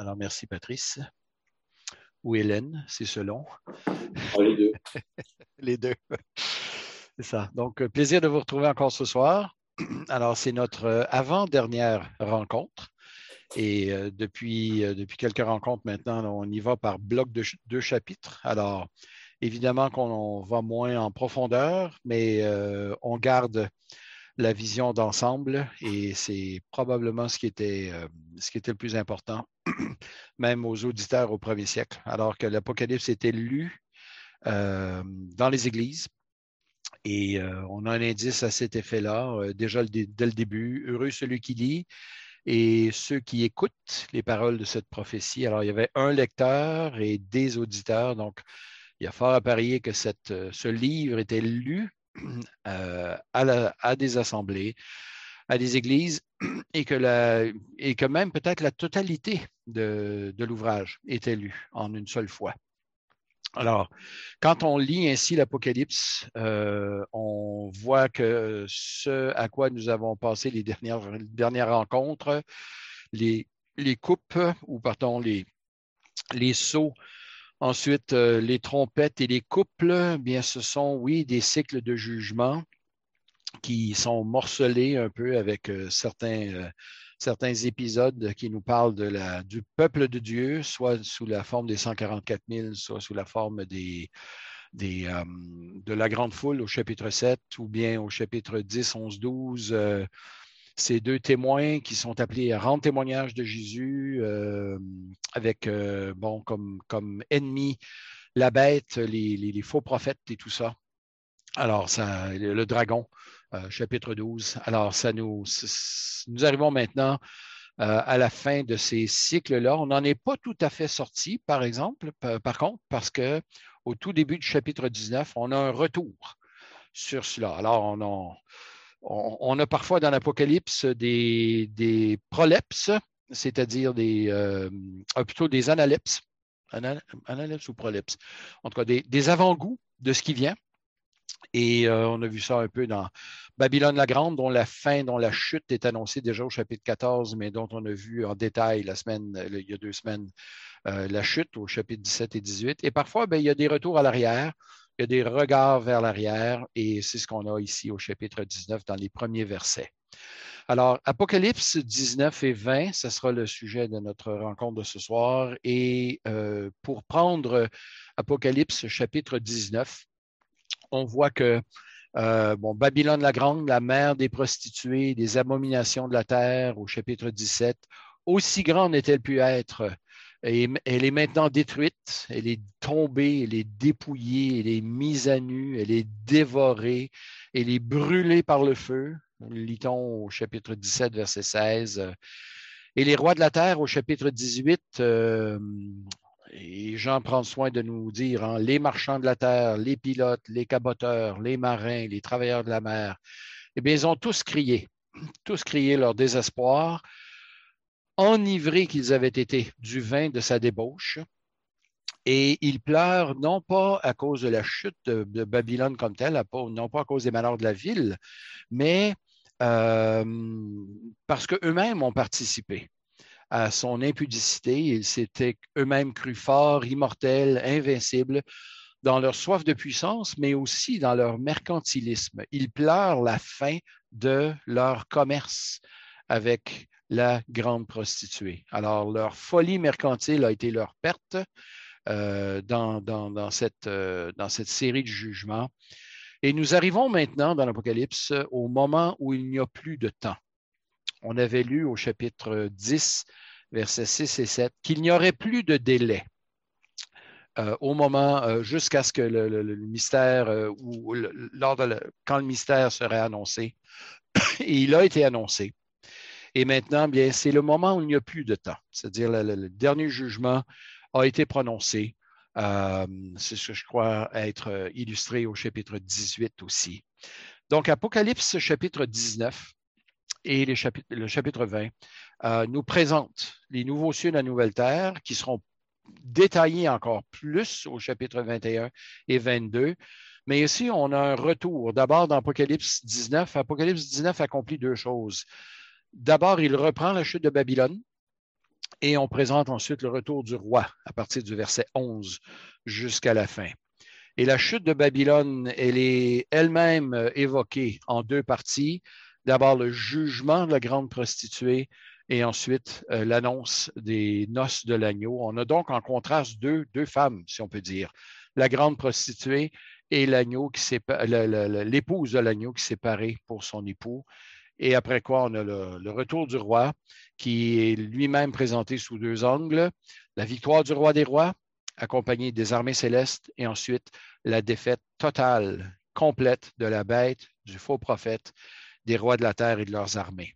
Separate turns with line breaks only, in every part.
Alors, merci Patrice. Ou Hélène, c'est selon.
Ah, les deux.
les deux. C'est ça. Donc, plaisir de vous retrouver encore ce soir. Alors, c'est notre avant-dernière rencontre. Et depuis, depuis quelques rencontres maintenant, on y va par bloc de deux chapitres. Alors, évidemment qu'on va moins en profondeur, mais on garde la vision d'ensemble et c'est probablement ce qui, était, était le plus important, même aux auditeurs au premier siècle, alors que l'Apocalypse était lu dans les églises. Et on a un indice à cet effet-là, déjà dès le début. Heureux celui qui lit et ceux qui écoutent les paroles de cette prophétie. Alors, il y avait un lecteur et des auditeurs. Donc, il y a fort à parier que ce livre était lu euh, à, des assemblées, à des églises, et que, même peut-être la totalité de, l'ouvrage était lue en une seule fois. Alors, quand on lit ainsi l'Apocalypse, euh, on voit que ce à quoi nous avons passé les dernières, rencontres, les, les coupes, ou pardon, les, les sauts Ensuite, euh, les trompettes et les couples, bien, ce sont, oui, des cycles de jugement qui sont morcelés un peu avec euh, certains, euh, certains épisodes qui nous parlent du peuple de Dieu, soit sous la forme des 144 000, soit sous la forme des, des, de la grande foule au chapitre 7, ou bien au chapitre 10, 11, 12 ces deux témoins qui sont appelés à rendre témoignage de Jésus euh, avec, euh, bon, comme, comme ennemi la bête, les, faux prophètes et tout ça. Alors, ça, le dragon, euh, chapitre 12. Alors, ça nous, nous arrivons maintenant à la fin de ces cycles-là. On n'en est pas tout à fait sorti, par exemple, par contre, parce que au tout début du chapitre 19, on a un retour sur cela. Alors, on a, on, a parfois dans l'Apocalypse des, des prolepses, c'est-à-dire des, euh, ah, plutôt des analepses, analepses ou prolepses, en tout cas des, avant-goûts de ce qui vient. Et euh, on a vu ça un peu dans Babylone la Grande, dont la fin, dont la chute est annoncée déjà au chapitre 14, mais dont on a vu en détail la semaine, il y a deux semaines, euh, la chute au chapitre 17 et 18. Et parfois, ben, il y a des retours à l'arrière il y a des regards vers l'arrière et c'est ce qu'on a ici au chapitre 19 dans les premiers versets. Alors, Apocalypse 19 et 20, ce sera le sujet de notre rencontre de ce soir. Et euh, pour prendre Apocalypse chapitre 19, on voit que euh, Babylone la Grande, la mère des prostituées, des abominations de la terre, au chapitre 17, aussi grande n'est-elle pu être elle est maintenant détruite, elle est tombée, elle est dépouillée, elle est mise à nu, elle est dévorée, elle est brûlée par le feu. Lit-on au chapitre 17, verset 16. Et les rois de la terre, au chapitre 18, euh, et Jean prend soin de nous dire, hein, les marchands de la terre, les pilotes, les caboteurs, les marins, les travailleurs de la mer, eh bien, ils ont tous crié, tous crié leur désespoir enivrés qu'ils avaient été du vin de sa débauche. Et ils pleurent non pas à cause de la chute de, Babylone comme telle, non pas à cause des malheurs de la ville, mais euh, parce qu'eux-mêmes ont participé à son impudicité. Ils s'étaient eux-mêmes crus forts, immortels, invincibles dans leur soif de puissance, mais aussi dans leur mercantilisme. Ils pleurent la fin de leur commerce avec la grande prostituée. Alors, leur folie mercantile a été leur perte euh, dans, cette, euh, dans cette série de jugements. Et nous arrivons maintenant dans l'Apocalypse au moment où il n'y a plus de temps. On avait lu au chapitre 10, versets 6 et 7, qu'il n'y aurait plus de délai. Euh, au moment jusqu'à ce que le, mystère ou lors de quand le mystère serait annoncé. Et il a été annoncé. Et maintenant, bien, c'est le moment où il n'y a plus de temps. C'est-à-dire, le, le, dernier jugement a été prononcé. Euh, c'est ce que je crois être euh, illustré au chapitre 18 aussi. Donc, Apocalypse chapitre 19 et le chapitre 20 euh, nous présentent les nouveaux cieux et la nouvelle terre qui seront détaillés encore plus au chapitre 21 et 22. Mais ici, on a un retour. D'abord, dans Apocalypse 19, Apocalypse 19 accomplit deux choses. D'abord, il reprend la chute de Babylone Et on présente ensuite le retour du roi à partir du verset 11 jusqu'à la fin. Et la chute de Babylone, elle est elle-même euh, évoquée en deux parties. D'abord le jugement de la grande prostituée et ensuite euh, l'annonce des noces de l'agneau. On a donc en contraste deux, deux femmes, si on peut dire, la grande prostituée et l'agneau qui l'épouse de l'agneau qui s'est séparée pour son époux. Et après quoi, on a le, retour du roi qui est lui-même présenté sous deux angles. La victoire du roi des rois, accompagné des armées célestes, et ensuite la défaite totale, complète de la bête, du faux prophète, des rois de la terre et de leurs armées.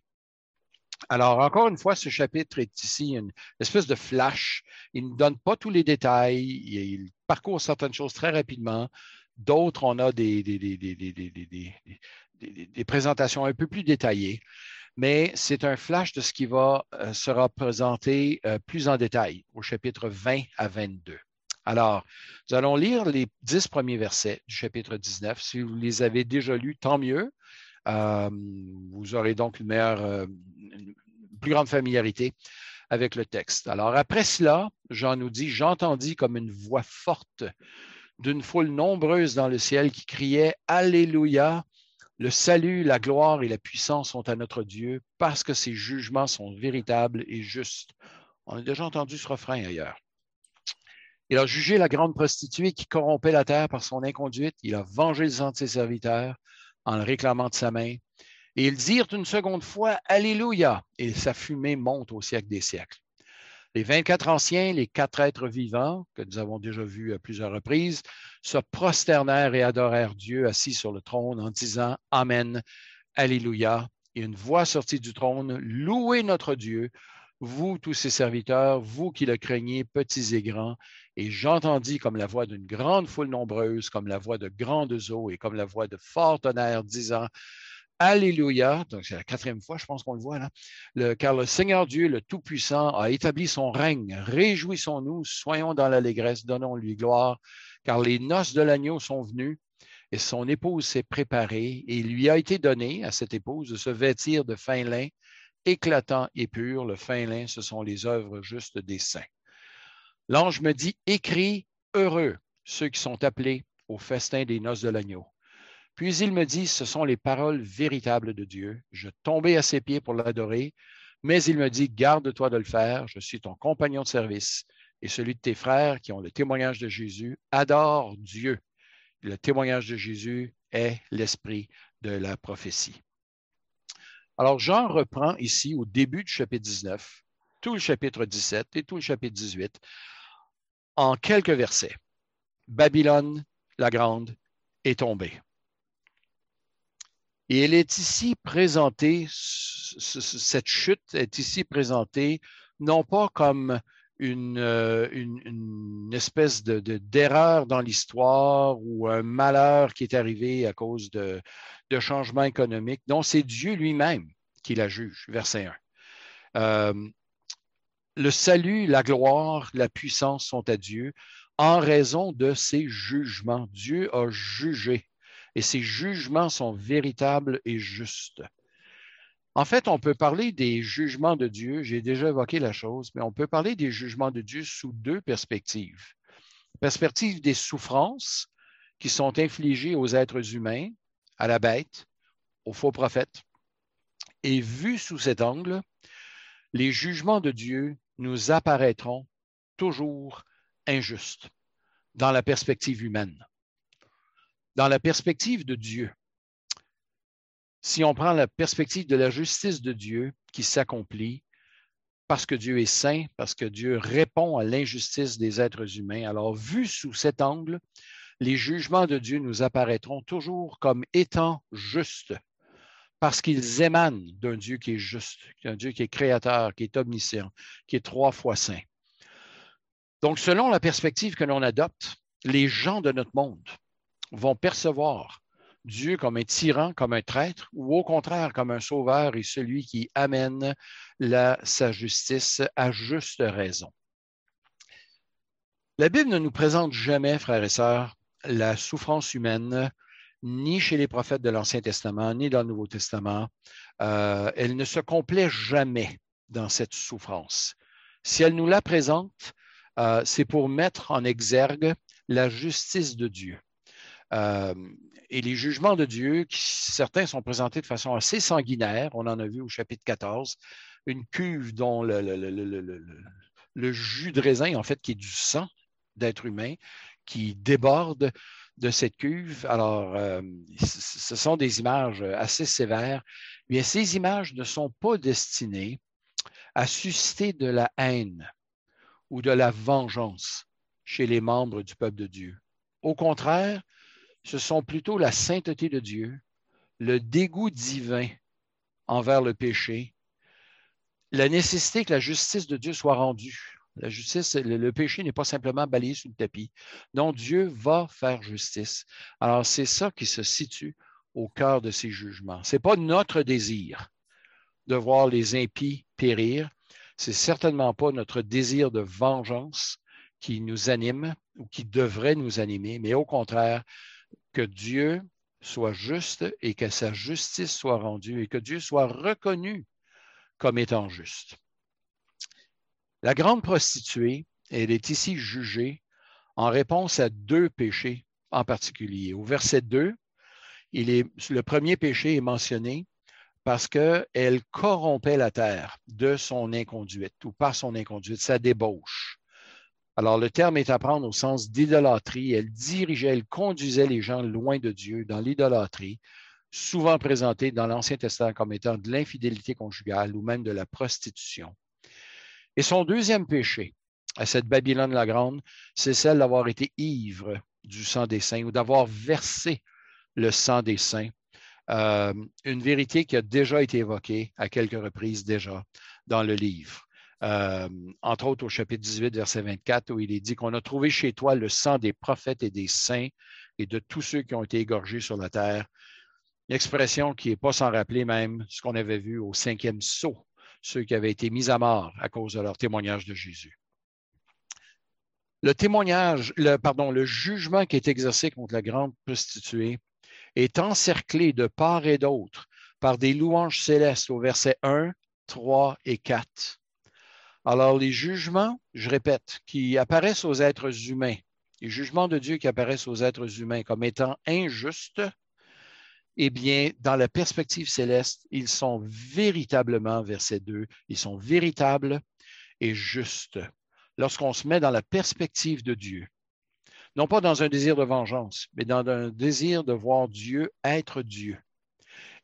Alors, encore une fois, ce chapitre est ici une espèce de flash. Il ne donne pas tous les détails. Il parcourt certaines choses très rapidement. D'autres, on a des, présentations un peu plus détaillées. Mais c'est un flash de ce qui va, euh, sera présenté euh, plus en détail au chapitre 20 à 22. Alors, nous allons lire les dix premiers versets du chapitre 19. Si vous les avez déjà lus, tant mieux. Euh, vous aurez donc une meilleure, une plus grande familiarité avec le texte. Alors, après cela, Jean nous dit, j'entendis comme une voix forte d'une foule nombreuse dans le ciel qui criait Alléluia, le salut, la gloire et la puissance sont à notre Dieu parce que ses jugements sont véritables et justes. On a déjà entendu ce refrain ailleurs. Il a jugé la grande prostituée qui corrompait la terre par son inconduite. Il a vengé le sang de ses serviteurs en le réclamant de sa main. Et ils dirent une seconde fois Alléluia, et sa fumée monte au siècle des siècles. Les 24 anciens, les quatre êtres vivants, que nous avons déjà vus à plusieurs reprises, se prosternèrent et adorèrent Dieu assis sur le trône en disant Amen, Alléluia. Et une voix sortit du trône, Louez notre Dieu, vous tous ses serviteurs, vous qui le craignez, petits et grands. Et j'entendis comme la voix d'une grande foule nombreuse, comme la voix de grandes eaux et comme la voix de fort tonnerre, disant Alléluia. Donc, c'est la quatrième fois, je pense qu'on le voit là. car le Seigneur Dieu, le Tout-Puissant, a établi son règne. Réjouissons-nous, soyons dans l'allégresse, donnons-lui gloire, car les noces de l'agneau sont venues et son épouse s'est préparée et il lui a été donné à cette épouse de se vêtir de fin lin, éclatant et pur. Le fin lin, ce sont les œuvres justes des saints. L'ange me dit, écris heureux ceux qui sont appelés au festin des noces de l'agneau. Puis il me dit, ce sont les paroles véritables de Dieu. Je tombais à ses pieds pour l'adorer, mais il me dit, garde-toi de le faire, je suis ton compagnon de service et celui de tes frères qui ont le témoignage de Jésus. Adore Dieu. Le témoignage de Jésus est l'esprit de la prophétie. Alors, Jean reprend ici au début du chapitre 19, tout le chapitre 17 et tout le chapitre 18 en quelques versets. Babylone la grande est tombée. Et elle est ici présentée, cette chute est ici présentée non pas comme une, euh, espèce de, d'erreur dans l'histoire ou un malheur qui est arrivé à cause de, de changements économiques. Non, c'est Dieu lui-même qui la juge, verset 1. Euh, le salut, la gloire, la puissance sont à Dieu en raison de ses jugements. Dieu a jugé et ses jugements sont véritables et justes. En fait, on peut parler des jugements de Dieu, j'ai déjà évoqué la chose, mais on peut parler des jugements de Dieu sous deux perspectives. Perspective des souffrances qui sont infligées aux êtres humains, à la bête, aux faux prophètes. Et vu sous cet angle, les jugements de Dieu nous apparaîtront toujours injustes dans la perspective humaine. Dans la perspective de Dieu, si on prend la perspective de la justice de Dieu qui s'accomplit, parce que Dieu est saint, parce que Dieu répond à l'injustice des êtres humains, alors vu sous cet angle, les jugements de Dieu nous apparaîtront toujours comme étant justes parce qu'ils émanent d'un Dieu qui est juste, d'un Dieu qui est créateur, qui est omniscient, qui est trois fois saint. Donc, selon la perspective que l'on adopte, les gens de notre monde vont percevoir Dieu comme un tyran, comme un traître, ou au contraire comme un sauveur et celui qui amène la, sa justice à juste raison. La Bible ne nous présente jamais, frères et sœurs, la souffrance humaine ni chez les prophètes de l'Ancien Testament, ni dans le Nouveau Testament. Euh, elle ne se complaît jamais dans cette souffrance. Si elle nous la présente, euh, c'est pour mettre en exergue la justice de Dieu. Euh, et les jugements de Dieu, certains sont présentés de façon assez sanguinaire, on en a vu au chapitre 14, une cuve dont le, le jus de raisin, en fait, qui est du sang d'être humain, qui déborde de cette cuve. Alors, euh, ce sont des images assez sévères. Mais ces images ne sont pas destinées à susciter de la haine ou de la vengeance chez les membres du peuple de Dieu. Au contraire, ce sont plutôt la sainteté de Dieu, le dégoût divin envers le péché, la nécessité que la justice de Dieu soit rendue. La justice, le, péché n'est pas simplement balayé sous le tapis. Non, Dieu va faire justice. Alors, c'est ça qui se situe au cœur de ces jugements. Ce n'est pas notre désir de voir les impies périr. C'est certainement pas notre désir de vengeance qui nous anime ou qui devrait nous animer, mais au contraire, que Dieu soit juste et que sa justice soit rendue et que Dieu soit reconnu comme étant juste. La grande prostituée, elle est ici jugée en réponse à deux péchés en particulier. Au verset 2, il est, le premier péché est mentionné parce qu'elle corrompait la terre de son inconduite ou par son inconduite, sa débauche. Alors, le terme est à prendre au sens d'idolâtrie. Elle dirigeait, elle conduisait les gens loin de Dieu dans l'idolâtrie, souvent présentée dans l'Ancien Testament comme étant de l'infidélité conjugale ou même de la prostitution. Et son deuxième péché à cette Babylone la Grande, c'est celle d'avoir été ivre du sang des saints ou d'avoir versé le sang des saints. Euh, une vérité qui a déjà été évoquée à quelques reprises déjà dans le livre. Euh, entre autres au chapitre 18, verset 24, où il est dit qu'on a trouvé chez toi le sang des prophètes et des saints et de tous ceux qui ont été égorgés sur la terre. Une expression qui n'est pas sans rappeler même ce qu'on avait vu au cinquième saut ceux qui avaient été mis à mort à cause de leur témoignage de Jésus. Le témoignage, le, pardon, le jugement qui est exercé contre la grande prostituée est encerclé de part et d'autre par des louanges célestes au verset 1, 3 et 4. Alors, les jugements, je répète, qui apparaissent aux êtres humains, les jugements de Dieu qui apparaissent aux êtres humains comme étant injustes, eh bien, dans la perspective céleste, ils sont véritablement, verset 2, ils sont véritables et justes. Lorsqu'on se met dans la perspective de Dieu, non pas dans un désir de vengeance, mais dans un désir de voir Dieu être Dieu,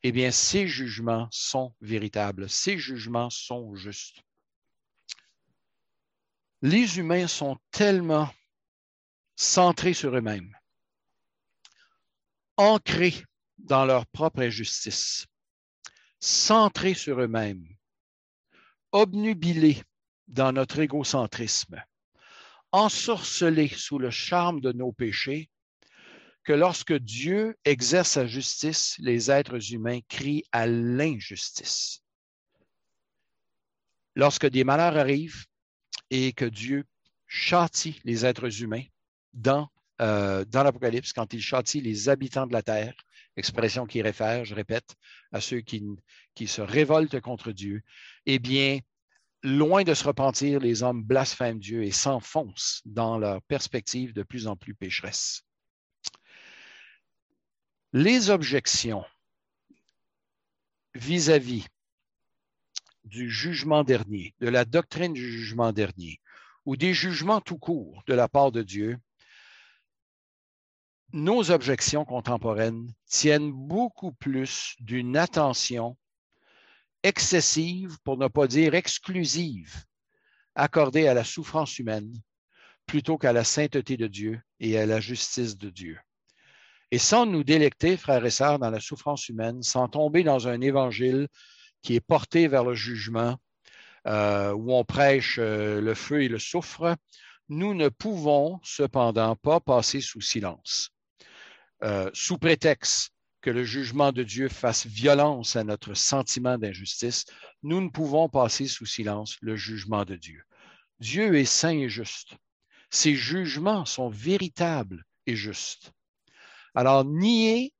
eh bien, ces jugements sont véritables, ces jugements sont justes. Les humains sont tellement centrés sur eux-mêmes, ancrés dans leur propre injustice, centrés sur eux-mêmes, obnubilés dans notre égocentrisme, ensorcelés sous le charme de nos péchés, que lorsque Dieu exerce sa justice, les êtres humains crient à l'injustice. Lorsque des malheurs arrivent et que Dieu châtie les êtres humains dans, euh, dans l'Apocalypse, quand il châtie les habitants de la terre, expression qui réfère, je répète, à ceux qui, qui se révoltent contre Dieu, eh bien, loin de se repentir, les hommes blasphèment Dieu et s'enfoncent dans leur perspective de plus en plus pécheresse. Les objections vis-à-vis du jugement dernier, de la doctrine du jugement dernier, ou des jugements tout court de la part de Dieu, nos objections contemporaines tiennent beaucoup plus d'une attention excessive, pour ne pas dire exclusive, accordée à la souffrance humaine plutôt qu'à la sainteté de Dieu et à la justice de Dieu. Et sans nous délecter, frères et sœurs, dans la souffrance humaine, sans tomber dans un évangile qui est porté vers le jugement, euh, où on prêche euh, le feu et le soufre, nous ne pouvons cependant pas passer sous silence euh, sous prétexte que le jugement de Dieu fasse violence à notre sentiment d'injustice, nous ne pouvons passer sous silence le jugement de Dieu. Dieu est saint et juste. Ses jugements sont véritables et justes. Alors, nier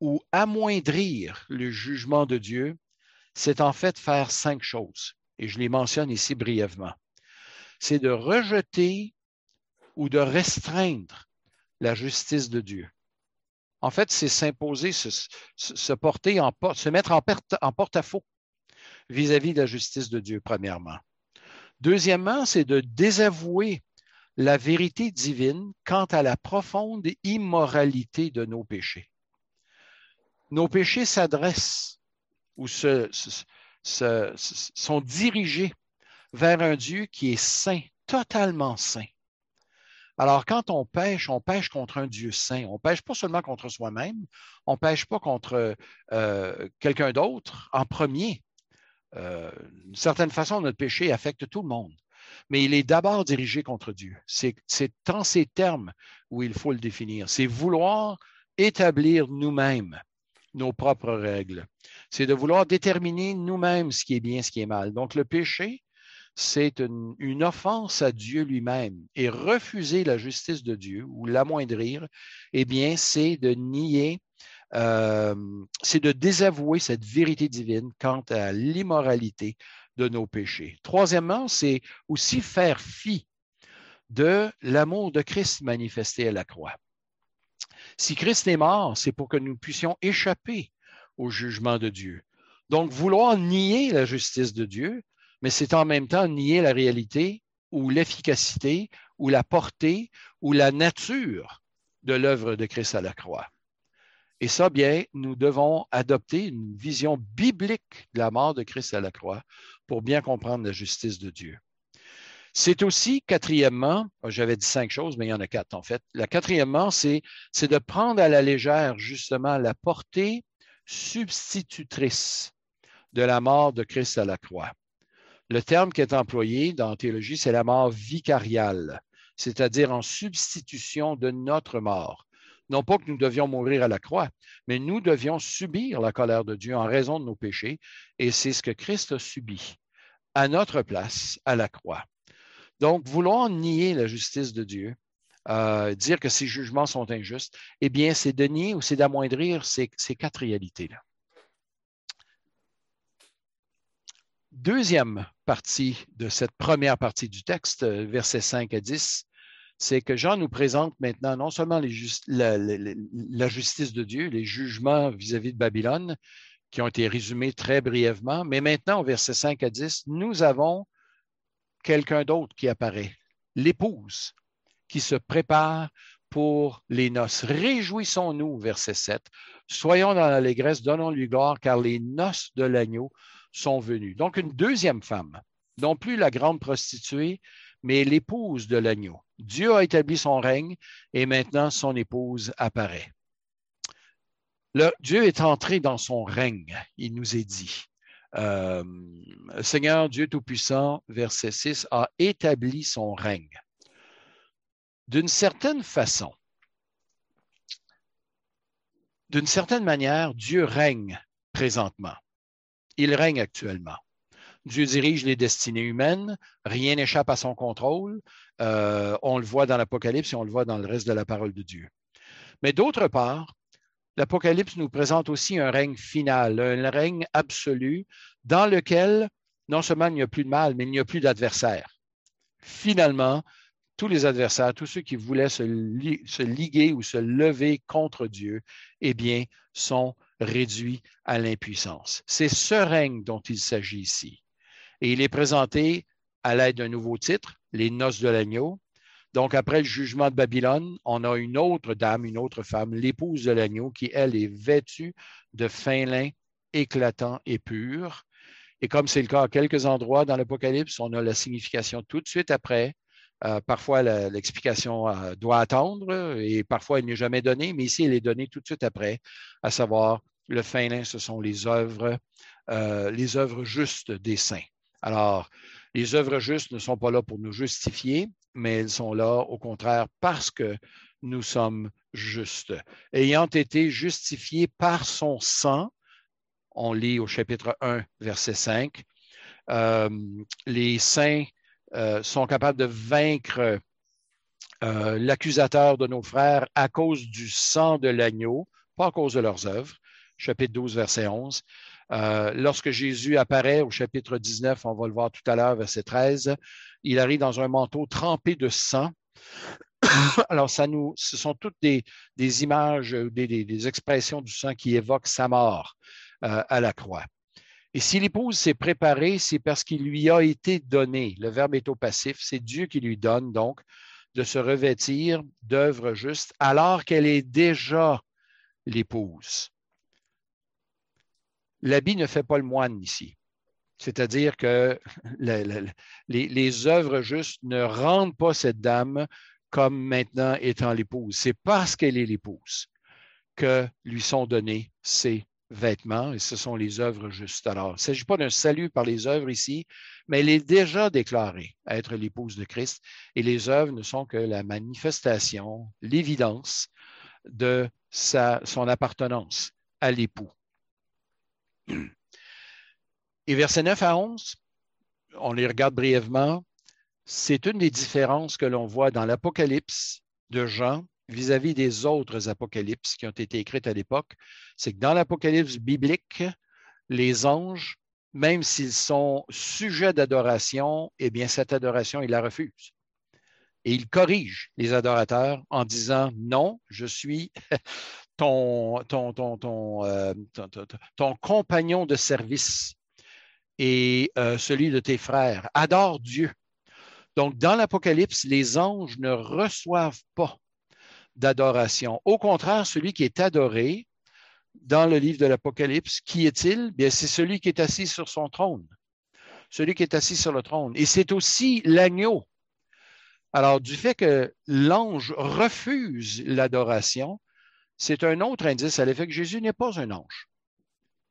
ou amoindrir le jugement de Dieu, c'est en fait faire cinq choses, et je les mentionne ici brièvement. c'est de rejeter ou de restreindre la justice de Dieu. En fait, c'est s'imposer, se, mettre en, en porte-à-faux vis-à-vis de la justice de Dieu, premièrement. Deuxièmement, c'est de désavouer la vérité divine quant à la profonde immoralité de nos péchés. Nos péchés s'adressent ou se, sont dirigés vers un Dieu qui est saint, totalement saint. Alors, quand on pêche, on pêche contre un Dieu saint. On pêche pas seulement contre soi-même, on pêche pas contre euh, quelqu'un d'autre en premier. Euh, d'une certaine façon, notre péché affecte tout le monde, mais il est d'abord dirigé contre Dieu. C'est en ces termes où il faut le définir. C'est vouloir établir nous-mêmes nos propres règles. C'est de vouloir déterminer nous-mêmes ce qui est bien, ce qui est mal. Donc, le péché, c'est une, offense à Dieu lui-même. Et refuser la justice de Dieu ou l'amoindrir, eh bien, c'est de nier euh, c'est de désavouer cette vérité divine quant à l'immoralité de nos péchés. Troisièmement, c'est aussi faire fi de l'amour de Christ manifesté à la croix. Si Christ est mort, c'est pour que nous puissions échapper au jugement de Dieu. Donc, vouloir nier la justice de Dieu, mais c'est en même temps nier la réalité ou l'efficacité ou la portée ou la nature de l'œuvre de Christ à la croix. Et ça, bien, nous devons adopter une vision biblique de la mort de Christ à la croix pour bien comprendre la justice de Dieu. C'est aussi, quatrièmement, j'avais dit cinq choses, mais il y en a quatre en fait. La quatrièmement, c'est, c'est de prendre à la légère justement la portée substitutrice de la mort de Christ à la croix. Le terme qui est employé dans la théologie, c'est la mort vicariale, c'est-à-dire en substitution de notre mort. Non pas que nous devions mourir à la croix, mais nous devions subir la colère de Dieu en raison de nos péchés, et c'est ce que Christ a subi à notre place à la croix. Donc, vouloir nier la justice de Dieu, euh, dire que ses jugements sont injustes, eh bien, c'est de nier ou c'est d'amoindrir ces, ces quatre réalités-là. Deuxième partie de cette première partie du texte, versets 5 à 10, c'est que Jean nous présente maintenant non seulement la, justice de Dieu, les jugements vis-à-vis de Babylone, qui ont été résumés très brièvement, mais maintenant, au verset 5 à 10, nous avons quelqu'un d'autre qui apparaît, l'épouse, qui se prépare pour les noces. Réjouissons-nous, verset 7. Soyons dans l'allégresse, donnons-lui gloire, car les noces de l'agneau sont venues. Donc, une deuxième femme, non plus la grande prostituée, mais l'épouse de l'agneau. Dieu a établi son règne et maintenant son épouse apparaît. Le, Dieu est entré dans son règne, il nous est dit. Euh, Seigneur Dieu Tout-Puissant, verset 6, a établi son règne. D'une certaine façon, d'une certaine manière, Dieu règne présentement. Il règne actuellement. Dieu dirige les destinées humaines, rien n'échappe à son contrôle. Euh, on le voit dans l'Apocalypse et on le voit dans le reste de la parole de Dieu. Mais d'autre part, l'Apocalypse nous présente aussi un règne final, un règne absolu dans lequel non seulement il n'y a plus de mal, mais il n'y a plus d'adversaires. Finalement, tous les adversaires, tous ceux qui voulaient se, se, liguer ou se lever contre Dieu, eh bien, sont réduits à l'impuissance. C'est ce règne dont il s'agit ici. Et il est présenté à l'aide d'un nouveau titre, Les Noces de l'Agneau. Donc, après le jugement de Babylone, on a une autre dame, une autre femme, l'épouse de l'agneau, qui, elle, est vêtue de fin lin éclatant et pur. Et comme c'est le cas à quelques endroits dans l'Apocalypse, on a la signification tout de suite après. Euh, parfois, l'explication euh, doit attendre et parfois, elle n'est jamais donnée, mais ici, elle est donnée tout de suite après, à savoir, le fin lin, ce sont les œuvres, euh, les œuvres justes des saints. Alors, les œuvres justes ne sont pas là pour nous justifier, mais elles sont là, au contraire, parce que nous sommes justes. Ayant été justifiés par son sang, on lit au chapitre 1, verset 5, euh, les saints euh, sont capables de vaincre euh, l'accusateur de nos frères à cause du sang de l'agneau, pas à cause de leurs œuvres. Chapitre 12, verset 11. Euh, lorsque Jésus apparaît au chapitre 19, on va le voir tout à l'heure, verset 13, il arrive dans un manteau trempé de sang. Alors, ça nous, ce sont toutes des, images, des, expressions du sang qui évoquent sa mort euh, à la croix. Et si l'épouse s'est préparée, c'est parce qu'il lui a été donné. Le verbe est au passif, c'est Dieu qui lui donne donc de se revêtir d'œuvres justes alors qu'elle est déjà l'épouse. L'habit ne fait pas le moine ici. C'est-à-dire que les, œuvres justes ne rendent pas cette dame comme maintenant étant l'épouse. C'est parce qu'elle est l'épouse que lui sont donnés ces vêtements et ce sont les œuvres justes. Alors, il ne s'agit pas d'un salut par les œuvres ici, mais elle est déjà déclarée être l'épouse de Christ et les œuvres ne sont que la manifestation, l'évidence de son appartenance à l'époux. Et versets 9 à 11, on les regarde brièvement, c'est une des différences que l'on voit dans l'Apocalypse de Jean vis-à-vis des autres apocalypses qui ont été écrites à l'époque, c'est que dans l'Apocalypse biblique, les anges, même s'ils sont sujets d'adoration, eh bien, cette adoration, ils la refusent. Et ils corrigent les adorateurs en disant non, je suis euh, ton compagnon de service et euh, celui de tes frères. Adore Dieu. Donc, dans l'Apocalypse, les anges ne reçoivent pas d'adoration. Au contraire, celui qui est adoré dans le livre de l'Apocalypse, qui est-il? Bien, c'est celui qui est assis sur son trône. Celui qui est assis sur le trône. Et c'est aussi l'agneau. Alors, du fait que l'ange refuse l'adoration, c'est un autre indice à l'effet que Jésus n'est pas un ange.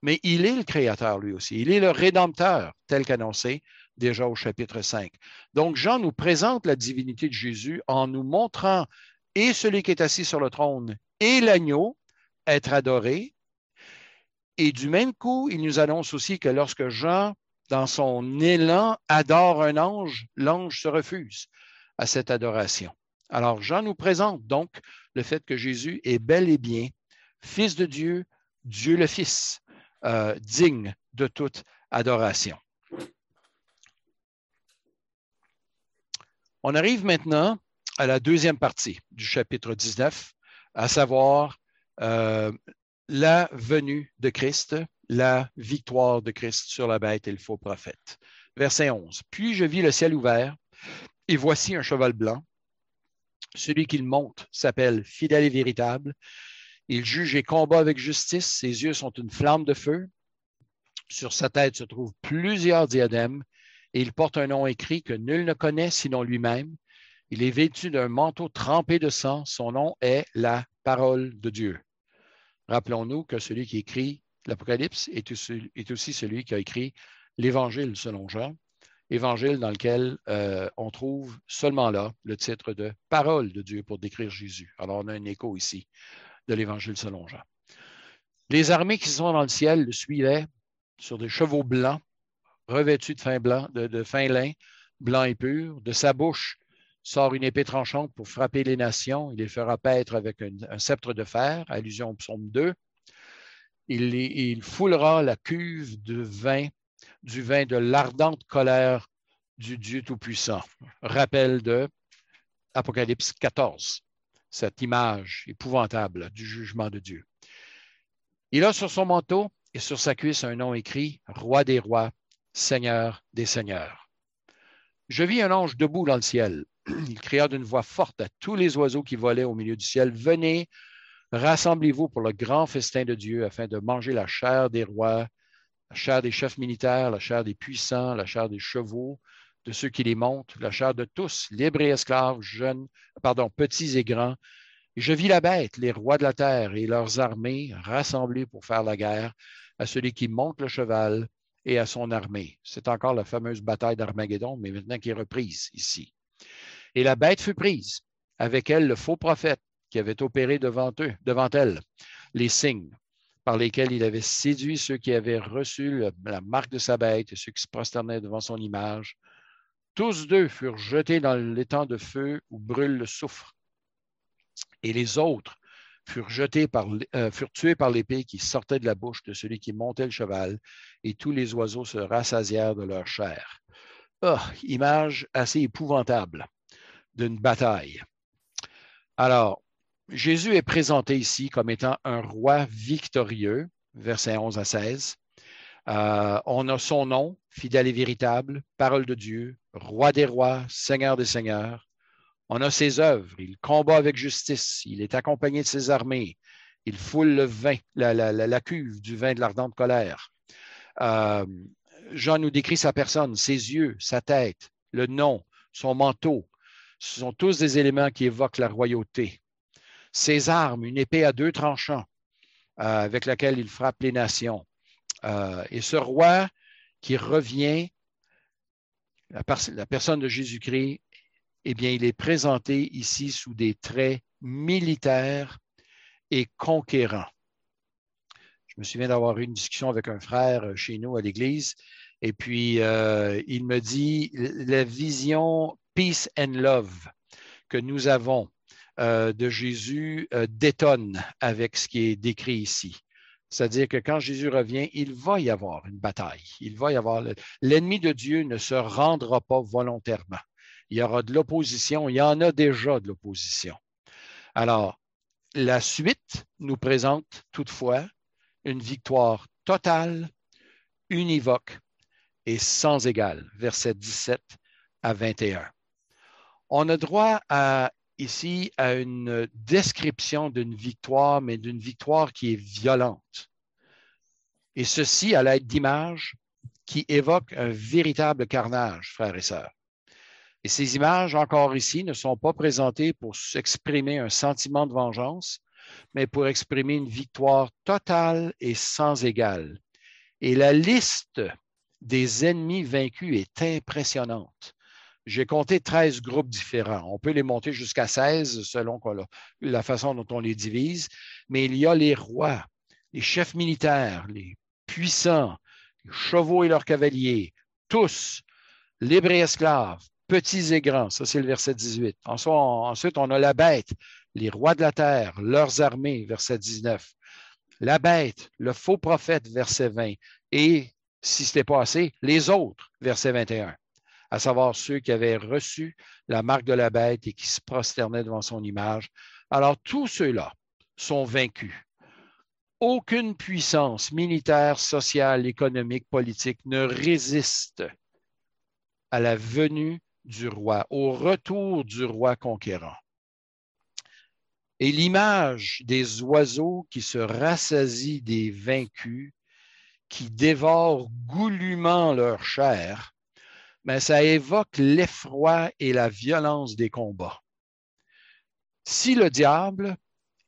Mais il est le créateur lui aussi. Il est le rédempteur, tel qu'annoncé déjà au chapitre 5. Donc, Jean nous présente la divinité de Jésus en nous montrant et celui qui est assis sur le trône et l'agneau être adoré. Et du même coup, il nous annonce aussi que lorsque Jean, dans son élan, adore un ange, l'ange se refuse à cette adoration. Alors, Jean nous présente donc le fait que Jésus est bel et bien Fils de Dieu, Dieu le Fils, euh, digne de toute adoration. On arrive maintenant à la deuxième partie du chapitre 19, à savoir euh, la venue de Christ, la victoire de Christ sur la bête et le faux prophète. Verset 11. Puis je vis le ciel ouvert, et voici un cheval blanc. Celui qu'il monte s'appelle fidèle et véritable. Il juge et combat avec justice. Ses yeux sont une flamme de feu. Sur sa tête se trouvent plusieurs diadèmes, et il porte un nom écrit que nul ne connaît sinon lui-même. Il est vêtu d'un manteau trempé de sang. Son nom est la parole de Dieu. Rappelons-nous que celui qui écrit l'Apocalypse est, aussi celui qui a écrit l'Évangile selon Jean, évangile dans lequel euh, on trouve seulement là le titre de parole de Dieu pour décrire Jésus. Alors on a un écho ici de l'Évangile selon Jean. Les armées qui sont dans le ciel le suivaient sur des chevaux blancs, revêtus de fin, blanc, de, fin lin, blanc et pur. De sa bouche sort une épée tranchante pour frapper les nations. Il les fera paître avec un, sceptre de fer, allusion au psaume 2. Il, il, foulera la cuve de vin, du vin de l'ardente colère du Dieu Tout-Puissant. Rappel de Apocalypse 14, cette image épouvantable du jugement de Dieu. Il a sur son manteau et sur sa cuisse un nom écrit Roi des rois, Seigneur des seigneurs. Je vis un ange debout dans le ciel il cria d'une voix forte à tous les oiseaux qui volaient au milieu du ciel, Venez, rassemblez-vous pour le grand festin de Dieu afin de manger la chair des rois, la chair des chefs militaires, la chair des puissants, la chair des chevaux, de ceux qui les montent, la chair de tous, libres et esclaves, jeunes, pardon, petits et grands. Et je vis la bête, les rois de la terre et leurs armées rassemblés pour faire la guerre à celui qui monte le cheval et à son armée. C'est encore la fameuse bataille d'Armageddon, mais maintenant qui est reprise ici. Et la bête fut prise, avec elle le faux prophète qui avait opéré devant eux, devant elle, les signes par lesquels il avait séduit ceux qui avaient reçu la marque de sa bête et ceux qui se prosternaient devant son image. Tous deux furent jetés dans l'étang de feu où brûle le soufre. Et les autres furent, euh, furent tués par l'épée qui sortait de la bouche de celui qui montait le cheval, et tous les oiseaux se rassasièrent de leur chair. Oh, image assez épouvantable d'une bataille. Alors, Jésus est présenté ici comme étant un roi victorieux, versets 11 à 16. Euh, on a son nom, fidèle et véritable, parole de Dieu, roi des rois, seigneur des seigneurs. On a ses œuvres, il combat avec justice, il est accompagné de ses armées, il foule le vin, la, cuve du vin de l'ardente colère. Euh, Jean nous décrit sa personne, ses yeux, sa tête, le nom, son manteau. Ce sont tous des éléments qui évoquent la royauté. Ses armes, une épée à deux tranchants euh, avec laquelle il frappe les nations. Euh, et ce roi qui revient, la, personne de Jésus-Christ, eh bien, il est présenté ici sous des traits militaires et conquérants. Je me souviens d'avoir eu une discussion avec un frère chez nous à l'église, et puis euh, il me dit la vision peace and love que nous avons euh, de Jésus détonne avec ce qui est décrit ici. C'est-à-dire que quand Jésus revient, il va y avoir une bataille. Il va y avoir. L'ennemi de Dieu ne se rendra pas volontairement. Il y aura de l'opposition. Il y en a déjà de l'opposition. Alors, la suite nous présente toutefois une victoire totale, univoque et sans égale. Versets 17 à 21. On a droit à ici à une description d'une victoire, mais d'une victoire qui est violente. Et ceci à l'aide d'images qui évoquent un véritable carnage, frères et sœurs. Et ces images, encore ici, ne sont pas présentées pour exprimer un sentiment de vengeance, mais pour exprimer une victoire totale et sans égale. Et la liste des ennemis vaincus est impressionnante. J'ai compté 13 groupes différents. On peut les monter jusqu'à 16 selon la façon dont on les divise, mais il y a les rois, les chefs militaires, les puissants, les chevaux et leurs cavaliers, tous, libres et esclaves, petits et grands. Ça, c'est le verset 18. Ensuite, on a la bête, les rois de la terre, leurs armées, verset 19. La bête, le faux prophète, verset 20. Et, si ce n'était pas assez, les autres, verset 21 à savoir ceux qui avaient reçu la marque de la bête et qui se prosternaient devant son image. Alors tous ceux-là sont vaincus. Aucune puissance militaire, sociale, économique, politique ne résiste à la venue du roi, au retour du roi conquérant. Et l'image des oiseaux qui se rassasient des vaincus, qui dévorent goulûment leur chair, mais ça évoque l'effroi et la violence des combats. Si le diable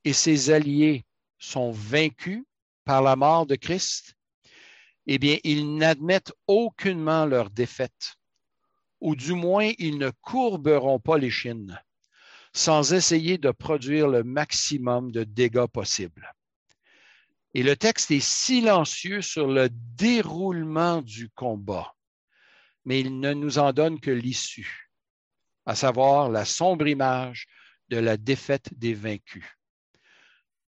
et ses alliés sont vaincus par la mort de Christ, eh bien, ils n'admettent aucunement leur défaite, ou du moins ils ne courberont pas les chines, sans essayer de produire le maximum de dégâts possibles. Et le texte est silencieux sur le déroulement du combat mais il ne nous en donne que l'issue, à savoir la sombre image de la défaite des vaincus.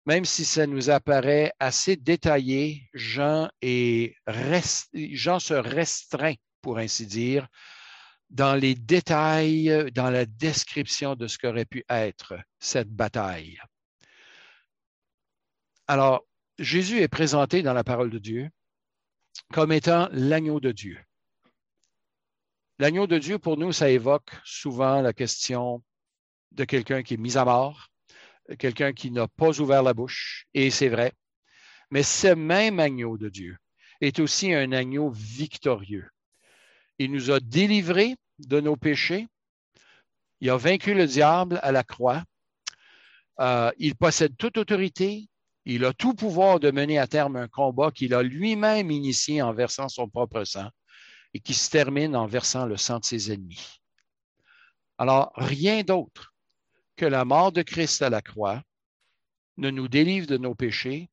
Même si ça nous apparaît assez détaillé, Jean, se restreint, pour ainsi dire, dans les détails, dans la description de ce qu'aurait pu être cette bataille. Alors, Jésus est présenté dans la parole de Dieu comme étant l'agneau de Dieu. L'agneau de Dieu, pour nous, ça évoque souvent la question de quelqu'un qui est mis à mort, quelqu'un qui n'a pas ouvert la bouche, et c'est vrai. Mais ce même agneau de Dieu est aussi un agneau victorieux. Il nous a délivrés de nos péchés. Il a vaincu le diable à la croix. Euh, il possède toute autorité. Il a tout pouvoir de mener à terme un combat qu'il a lui-même initié en versant son propre sang et qui se termine en versant le sang de ses ennemis. Alors, rien d'autre que la mort de Christ à la croix ne nous délivre de nos péchés,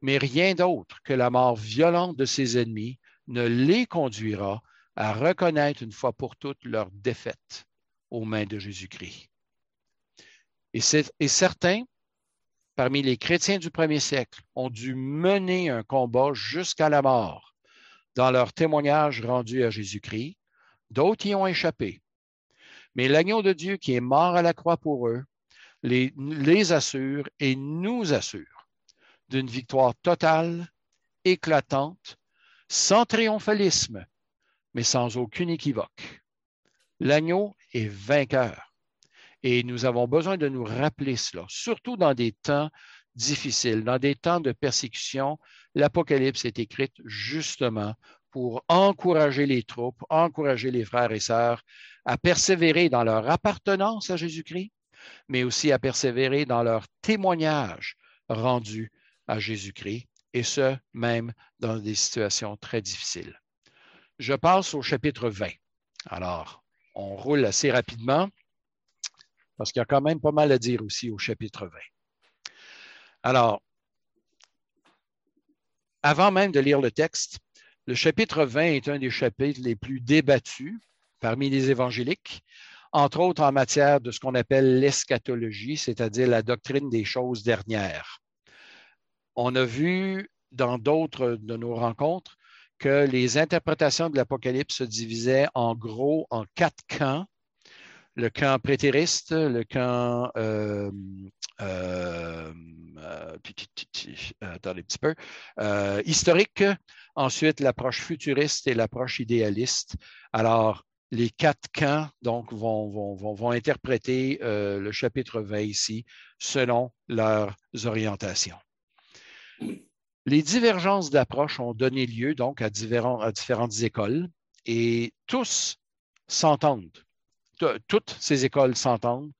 mais rien d'autre que la mort violente de ses ennemis ne les conduira à reconnaître une fois pour toutes leur défaite aux mains de Jésus-Christ. Et c'est certain parmi les chrétiens du premier siècle ont dû mener un combat jusqu'à la mort dans leur témoignage rendu à Jésus-Christ. D'autres y ont échappé. Mais l'agneau de Dieu qui est mort à la croix pour eux les, les assure et nous assure d'une victoire totale, éclatante, sans triomphalisme, mais sans aucune équivoque. L'agneau est vainqueur. Et nous avons besoin de nous rappeler cela, surtout dans des temps difficiles, dans des temps de persécution. L'Apocalypse est écrite justement pour encourager les troupes, encourager les frères et sœurs à persévérer dans leur appartenance à Jésus-Christ, mais aussi à persévérer dans leur témoignage rendu à Jésus-Christ, et ce, même dans des situations très difficiles. Je passe au chapitre 20. Alors, on roule assez rapidement parce qu'il y a quand même pas mal à dire aussi au chapitre 20. Alors, avant même de lire le texte, le chapitre 20 est un des chapitres les plus débattus parmi les évangéliques, entre autres en matière de ce qu'on appelle l'eschatologie, c'est-à-dire la doctrine des choses dernières. On a vu dans d'autres de nos rencontres que les interprétations de l'Apocalypse se divisaient en gros en quatre camps. Le camp prétériste, le camp euh, euh, euh, historique, ensuite l'approche futuriste et l'approche idéaliste. Alors, les quatre camps donc, vont, interpréter le chapitre 20 ici selon leurs orientations. Les divergences d'approche ont donné lieu donc à, différentes écoles et tous s'entendent, toutes ces écoles s'entendent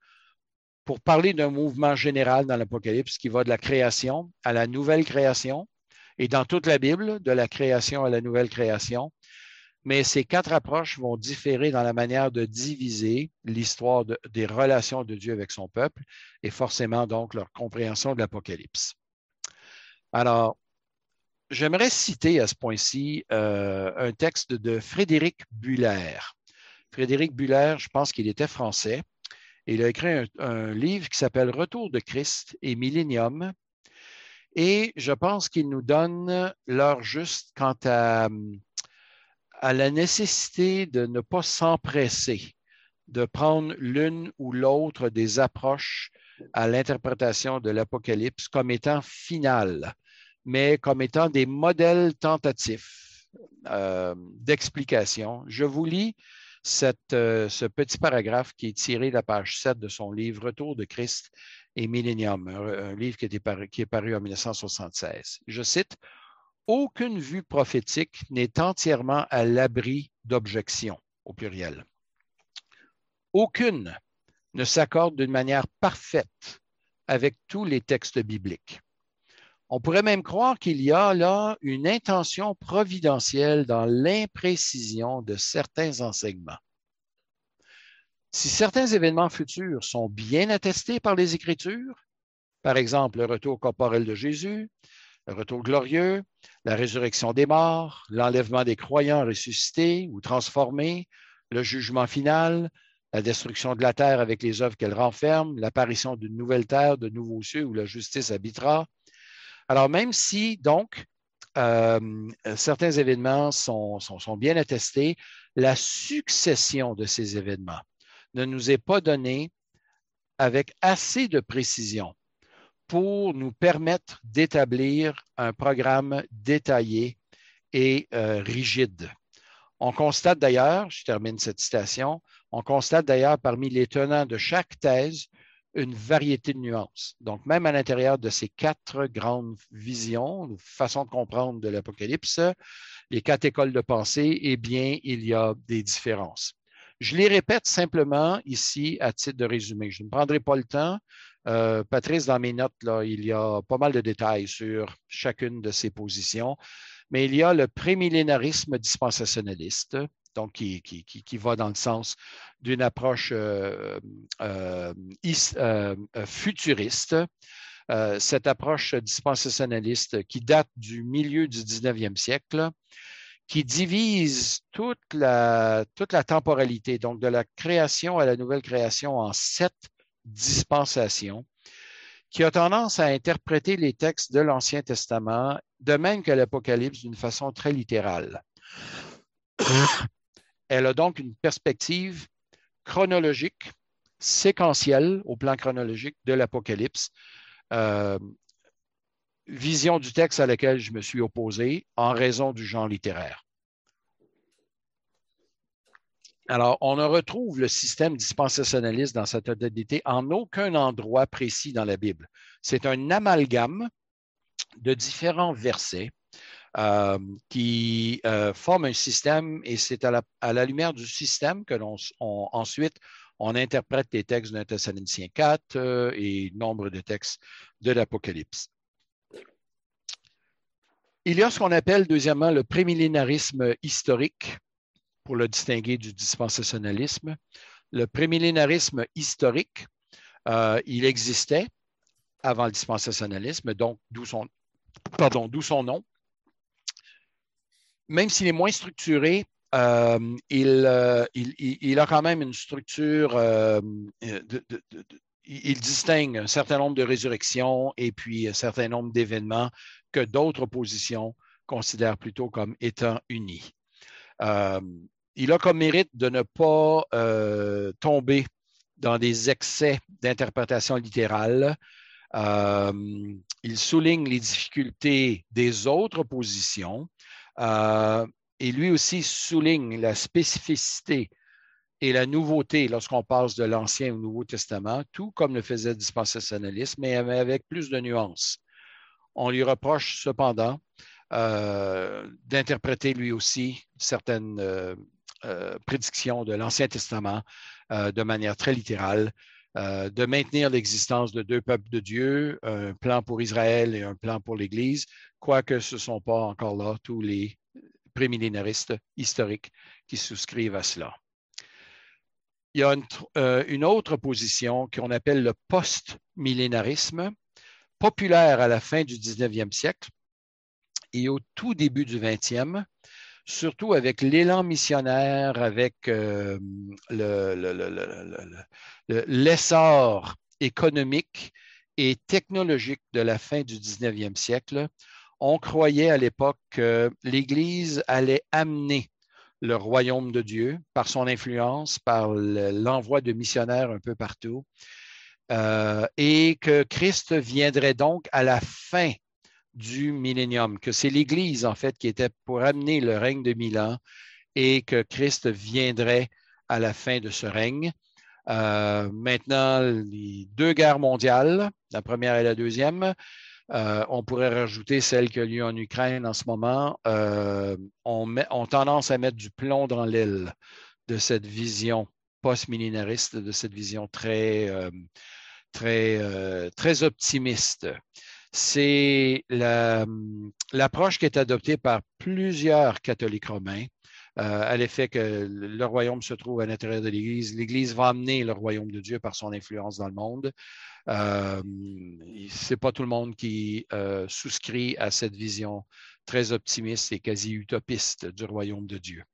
pour parler d'un mouvement général dans l'Apocalypse qui va de la création à la nouvelle création et dans toute la Bible, de la création à la nouvelle création. Mais ces quatre approches vont différer dans la manière de diviser l'histoire des relations de Dieu avec son peuple et forcément donc leur compréhension de l'Apocalypse. Alors, J'aimerais citer à ce point-ci euh, un texte de Frédéric Buller. Frédéric Buller, je pense qu'il était français. Il a écrit un, livre qui s'appelle Retour de Christ et Millénium. Et je pense qu'il nous donne l'heure juste quant à, la nécessité de ne pas s'empresser, de prendre l'une ou l'autre des approches à l'interprétation de l'Apocalypse comme étant finale mais comme étant des modèles tentatifs euh, d'explication. Je vous lis euh, ce petit paragraphe qui est tiré de la page 7 de son livre Retour de Christ et Millénium, un, livre qui, qui est paru en 1976. Je cite, Aucune vue prophétique n'est entièrement à l'abri d'objections, au pluriel. Aucune ne s'accorde d'une manière parfaite avec tous les textes bibliques. On pourrait même croire qu'il y a là une intention providentielle dans l'imprécision de certains enseignements. Si certains événements futurs sont bien attestés par les Écritures, par exemple le retour corporel de Jésus, le retour glorieux, la résurrection des morts, l'enlèvement des croyants ressuscités ou transformés, le jugement final, la destruction de la terre avec les œuvres qu'elle renferme, l'apparition d'une nouvelle terre, de nouveaux cieux où la justice habitera, alors, même si, donc, euh, certains événements sont, bien attestés, la succession de ces événements ne nous est pas donnée avec assez de précision pour nous permettre d'établir un programme détaillé et euh, rigide. On constate d'ailleurs, je termine cette citation, on constate d'ailleurs parmi les tenants de chaque thèse une variété de nuances. Donc, même à l'intérieur de ces quatre grandes visions, façons de comprendre de l'Apocalypse, les quatre écoles de pensée, eh bien, il y a des différences. Je les répète simplement ici à titre de résumé. Je ne prendrai pas le temps. Euh, Patrice, dans mes notes, il y a pas mal de détails sur chacune de ces positions, mais il y a le prémillénarisme dispensationaliste, donc qui, qui, qui, va dans le sens d'une approche euh, euh, euh, futuriste. cette approche dispensationaliste qui date du milieu du 19e siècle, qui divise toute la, toute la temporalité, donc de la création à la nouvelle création en sept dispensations, qui a tendance à interpréter les textes de l'Ancien Testament de même que l'Apocalypse d'une façon très littérale. Elle a donc une perspective chronologique, séquentielle au plan chronologique de l'Apocalypse, euh, vision du texte à laquelle je me suis opposé en raison du genre littéraire. Alors, on ne retrouve le système dispensationaliste dans sa totalité en aucun endroit précis dans la Bible. C'est un amalgame de différents versets euh, qui euh, forment un système et c'est à la, lumière du système que l'on ensuite on interprète les textes d'un Thessaloniciens 4 euh, et nombre de textes de l'Apocalypse. Il y a ce qu'on appelle, deuxièmement, le prémillénarisme historique, pour le distinguer du dispensationalisme. Le prémillénarisme historique, euh, il existait avant le dispensationalisme, donc d'où son, d'où son nom. Même s'il est moins structuré, euh, euh, il, a quand même une structure, il distingue un certain nombre de résurrections et puis un certain nombre d'événements que d'autres positions considèrent plutôt comme étant unis. Euh, il a comme mérite de ne pas euh, tomber dans des excès d'interprétation littérale. Euh, il souligne les difficultés des autres positions et lui aussi souligne la spécificité et la nouveauté lorsqu'on passe de l'Ancien au Nouveau Testament, tout comme le faisait le dispensationalisme, mais avec plus de nuances. On lui reproche cependant euh, d'interpréter lui aussi certaines euh, euh, prédictions de l'Ancien Testament de manière très littérale, de maintenir l'existence de deux peuples de Dieu, un plan pour Israël et un plan pour l'Église, quoique ce ne sont pas encore là tous les prémillénaristes historiques qui souscrivent à cela. Il y a une, autre position qu'on appelle le post-millénarisme, populaire à la fin du 19e siècle et au tout début du 20e, surtout avec l'élan missionnaire, avec euh, l'essor économique et technologique de la fin du 19e siècle. On croyait à l'époque que l'Église allait amener le royaume de Dieu par son influence, par l'envoi de missionnaires un peu partout. Euh, et que Christ viendrait donc à la fin du millénium, que c'est l'Église en fait qui était pour amener le règne de mille ans et que Christ viendrait à la fin de ce règne. Euh, maintenant, les deux guerres mondiales, la première et la deuxième, euh, on pourrait rajouter celle qui a lieu en Ukraine en ce moment, ont on tendance à mettre du plomb dans l'aile de cette vision post-millénariste, de cette vision très, euh, très, euh, très optimiste. C'est l'approche qui est adoptée par plusieurs catholiques romains euh, à l'effet que le royaume se trouve à l'intérieur de l'Église. L'Église va amener le royaume de Dieu par son influence dans le monde. Euh, Ce n'est pas tout le monde qui souscrit à cette vision très optimiste et quasi utopiste du royaume de Dieu.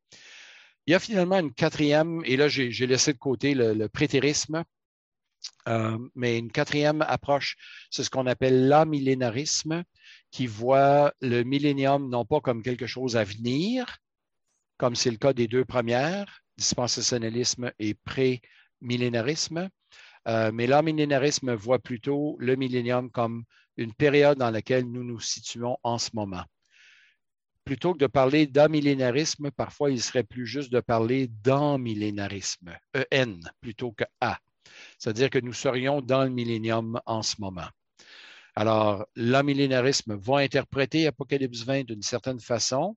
Il y a finalement une quatrième, et là j'ai laissé de côté le, prétérisme, euh, mais une quatrième approche, c'est ce qu'on appelle l'amillénarisme, qui voit le millénium non pas comme quelque chose à venir, comme c'est le cas des deux premières, dispensationalisme et pré-millénarisme, euh, mais l'amillénarisme voit plutôt le millénium comme une période dans laquelle nous nous situons en ce moment plutôt que de parler d'amillénarisme, parfois il serait plus juste de parler d'amillénarisme, EN plutôt que A. C'est-à-dire que nous serions dans le millénium en ce moment. Alors, l'amillénarisme va interpréter Apocalypse 20 d'une certaine façon.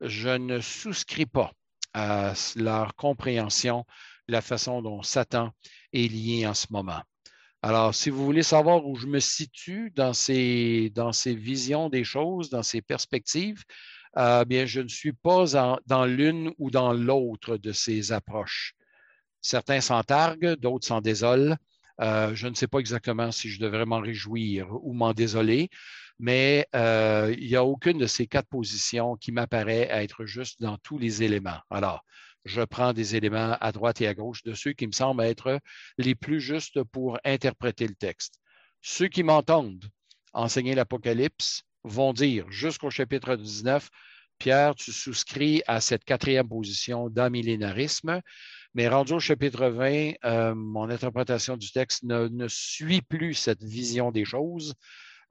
Je ne souscris pas à leur compréhension, la façon dont Satan est lié en ce moment. Alors, si vous voulez savoir où je me situe dans ces, visions des choses, dans ces perspectives, euh, bien, je ne suis pas dans l'une ou dans l'autre de ces approches. Certains s'en targuent, d'autres s'en désolent. Euh, je ne sais pas exactement si je devrais m'en réjouir ou m'en désoler, mais euh, il n'y a aucune de ces quatre positions qui m'apparaît être juste dans tous les éléments. Alors, je prends des éléments à droite et à gauche de ceux qui me semblent être les plus justes pour interpréter le texte. Ceux qui m'entendent enseigner l'Apocalypse vont dire jusqu'au chapitre 19, Pierre, tu souscris à cette quatrième position d'amillénarisme, mais rendu au chapitre 20, euh, mon interprétation du texte ne, suit plus cette vision des choses.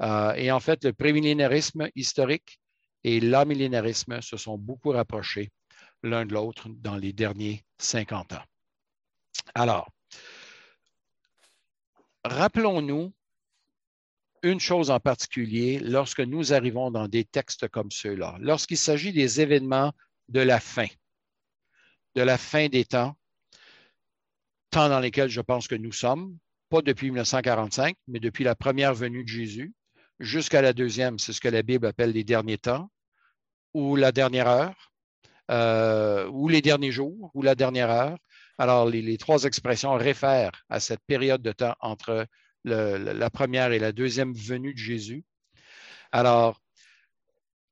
Euh, et en fait, le prémillénarisme historique et l'amillénarisme se sont beaucoup rapprochés l'un de l'autre dans les derniers 50 ans. Alors, rappelons-nous une chose en particulier lorsque nous arrivons dans des textes comme ceux-là, lorsqu'il s'agit des événements de la fin, de la fin des temps, temps dans lesquels je pense que nous sommes, pas depuis 1945, mais depuis la première venue de Jésus, jusqu'à la deuxième, c'est ce que la Bible appelle les derniers temps, ou la dernière heure, euh, ou les derniers jours, ou la dernière heure. Alors, les, trois expressions réfèrent à cette période de temps entre la première et la deuxième venue de Jésus. Alors,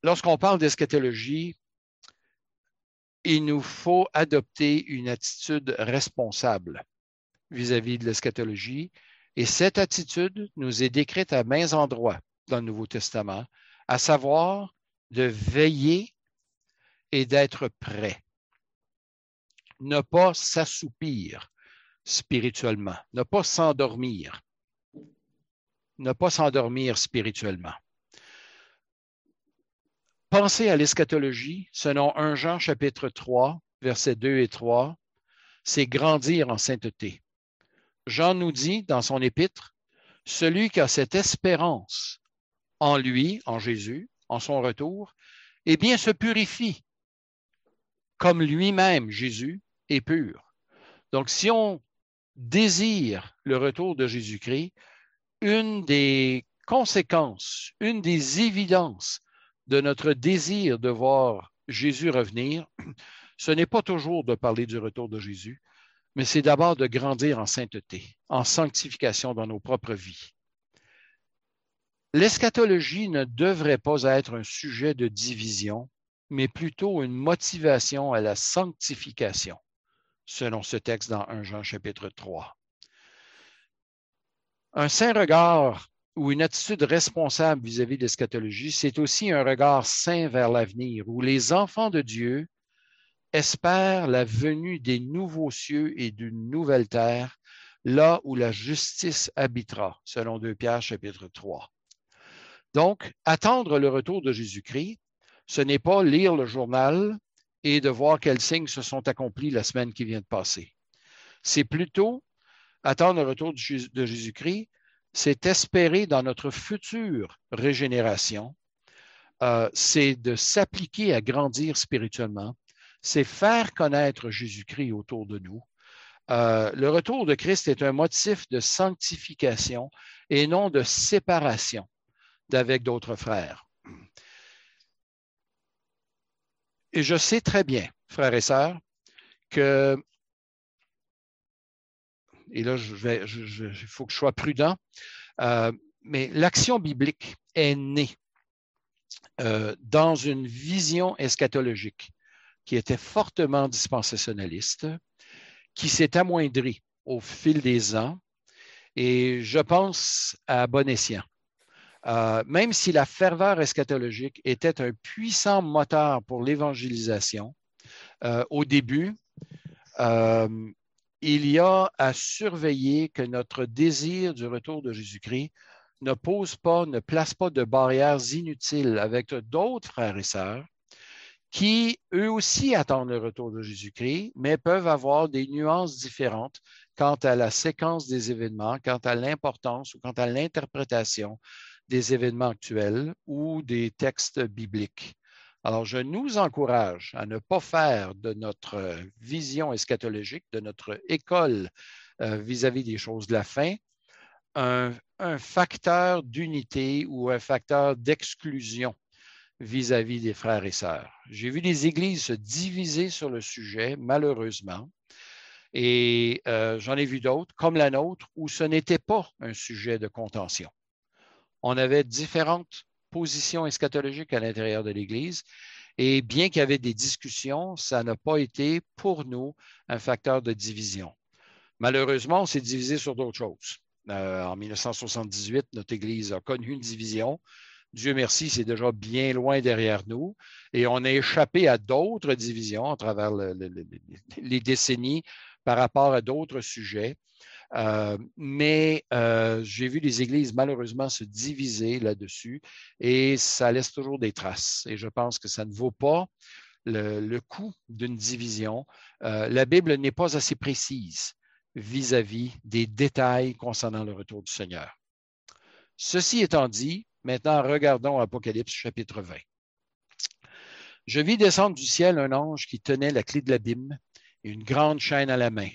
lorsqu'on parle d'eschatologie, il nous faut adopter une attitude responsable vis-à-vis de l'eschatologie. Et cette attitude nous est décrite à mains endroits dans le Nouveau Testament, à savoir de veiller et d'être prêt. Ne pas s'assoupir spirituellement, ne pas s'endormir, ne pas s'endormir spirituellement. Pensez à l'eschatologie selon 1 Jean chapitre 3, versets 2 et 3, c'est grandir en sainteté. Jean nous dit dans son épître, celui qui a cette espérance en lui, en Jésus, en son retour, eh bien se purifie comme lui-même, Jésus, est pur. Donc, si on désire le retour de Jésus-Christ, une des conséquences, une des évidences de notre désir de voir Jésus revenir, ce n'est pas toujours de parler du retour de Jésus, mais c'est d'abord de grandir en sainteté, en sanctification dans nos propres vies. L'eschatologie ne devrait pas être un sujet de division, mais plutôt une motivation à la sanctification, selon ce texte dans 1 Jean chapitre 3. Un saint regard ou une attitude responsable vis-à-vis de l'eschatologie, c'est aussi un regard saint vers l'avenir, où les enfants de Dieu espèrent la venue des nouveaux cieux et d'une nouvelle terre, là où la justice habitera, selon 2 Pierre chapitre 3. Donc, attendre le retour de Jésus-Christ, ce n'est pas lire le journal et de voir quels signes se sont accomplis la semaine qui vient de passer. C'est plutôt attendre le retour de Jésus-Christ, c'est espérer dans notre future régénération, euh, c'est de s'appliquer à grandir spirituellement, c'est faire connaître Jésus-Christ autour de nous. Euh, le retour de Christ est un motif de sanctification et non de séparation d'avec d'autres frères. Et je sais très bien, frères et sœurs, que, et là, il faut que je sois prudent, euh, mais l'action biblique est née euh, dans une vision eschatologique qui était fortement dispensationaliste, qui s'est amoindrie au fil des ans, et je pense à bon euh, même si la ferveur eschatologique était un puissant moteur pour l'évangélisation, euh, au début, euh, il y a à surveiller que notre désir du retour de Jésus-Christ ne pose pas, ne place pas de barrières inutiles avec d'autres frères et sœurs qui, eux aussi, attendent le retour de Jésus-Christ, mais peuvent avoir des nuances différentes quant à la séquence des événements, quant à l'importance ou quant à l'interprétation des événements actuels ou des textes bibliques. Alors, je nous encourage à ne pas faire de notre vision eschatologique, de notre école euh, vis-à-vis des choses de la fin, un, facteur d'unité ou un facteur d'exclusion vis-à-vis des frères et sœurs. J'ai vu des églises se diviser sur le sujet, malheureusement, et euh, j'en ai vu d'autres, comme la nôtre, où ce n'était pas un sujet de contention on avait différentes positions eschatologiques à l'intérieur de l'Église. Et bien qu'il y avait des discussions, ça n'a pas été pour nous un facteur de division. Malheureusement, on s'est divisé sur d'autres choses. en 1978, notre Église a connu une division. Dieu merci, c'est déjà bien loin derrière nous. Et on a échappé à d'autres divisions à travers les décennies par rapport à d'autres sujets. Euh, mais euh, j'ai vu les églises malheureusement se diviser là-dessus et ça laisse toujours des traces. Et je pense que ça ne vaut pas le, coût d'une division. Euh, la Bible n'est pas assez précise vis-à-vis des détails concernant le retour du Seigneur. Ceci étant dit, maintenant regardons Apocalypse chapitre 20. Je vis descendre du ciel un ange qui tenait la clé de l'abîme et une grande chaîne à la main.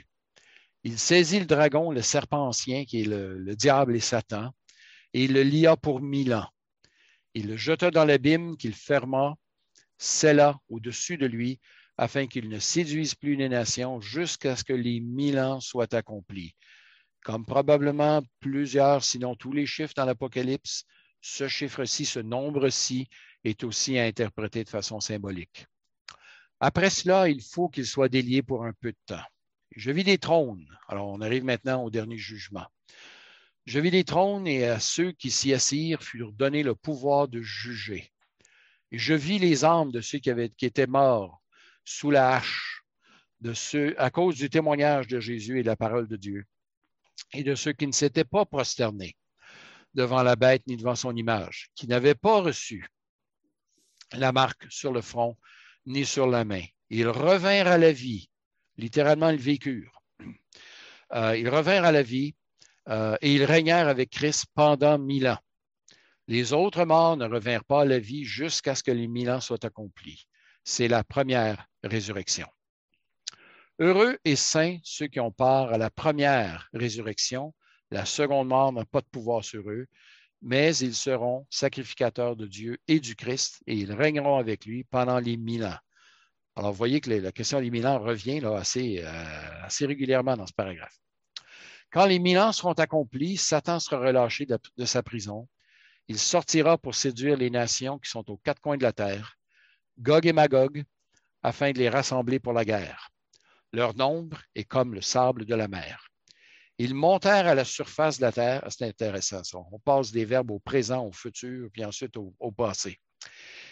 Il saisit le dragon, le serpent ancien, qui est le, diable et Satan, et il le lia pour mille ans. Il le jeta dans l'abîme qu'il ferma, scella au-dessus de lui, afin qu'il ne séduise plus les nations jusqu'à ce que les mille ans soient accomplis. Comme probablement plusieurs, sinon tous les chiffres dans l'Apocalypse, ce chiffre-ci, ce nombre-ci, est aussi à interpréter de façon symbolique. Après cela, il faut qu'il soit délié pour un peu de temps. Je vis des trônes. Alors, on arrive maintenant au dernier jugement. Je vis des trônes et à ceux qui s'y assirent furent donnés le pouvoir de juger. Et je vis les âmes de ceux qui, avaient, qui étaient morts sous la hache, de ceux, à cause du témoignage de Jésus et de la parole de Dieu, et de ceux qui ne s'étaient pas prosternés devant la bête ni devant son image, qui n'avaient pas reçu la marque sur le front ni sur la main. Ils revinrent à la vie littéralement ils vécurent. Euh, ils revinrent à la vie euh, et ils régnèrent avec Christ pendant mille ans. Les autres morts ne revinrent pas à la vie jusqu'à ce que les mille ans soient accomplis. C'est la première résurrection. Heureux et saints ceux qui ont part à la première résurrection. La seconde mort n'a pas de pouvoir sur eux, mais ils seront sacrificateurs de Dieu et du Christ et ils régneront avec lui pendant les mille ans. Alors, vous voyez que la question des mille ans revient euh, assez régulièrement dans ce paragraphe. Quand les mille ans seront accomplis, Satan sera relâché de, sa prison. Il sortira pour séduire les nations qui sont aux quatre coins de la terre, Gog et Magog, afin de les rassembler pour la guerre. Leur nombre est comme le sable de la mer. Ils montèrent à la surface de la terre. Ah, c'est intéressant. On passe des verbes au présent, au futur, puis ensuite au, au passé.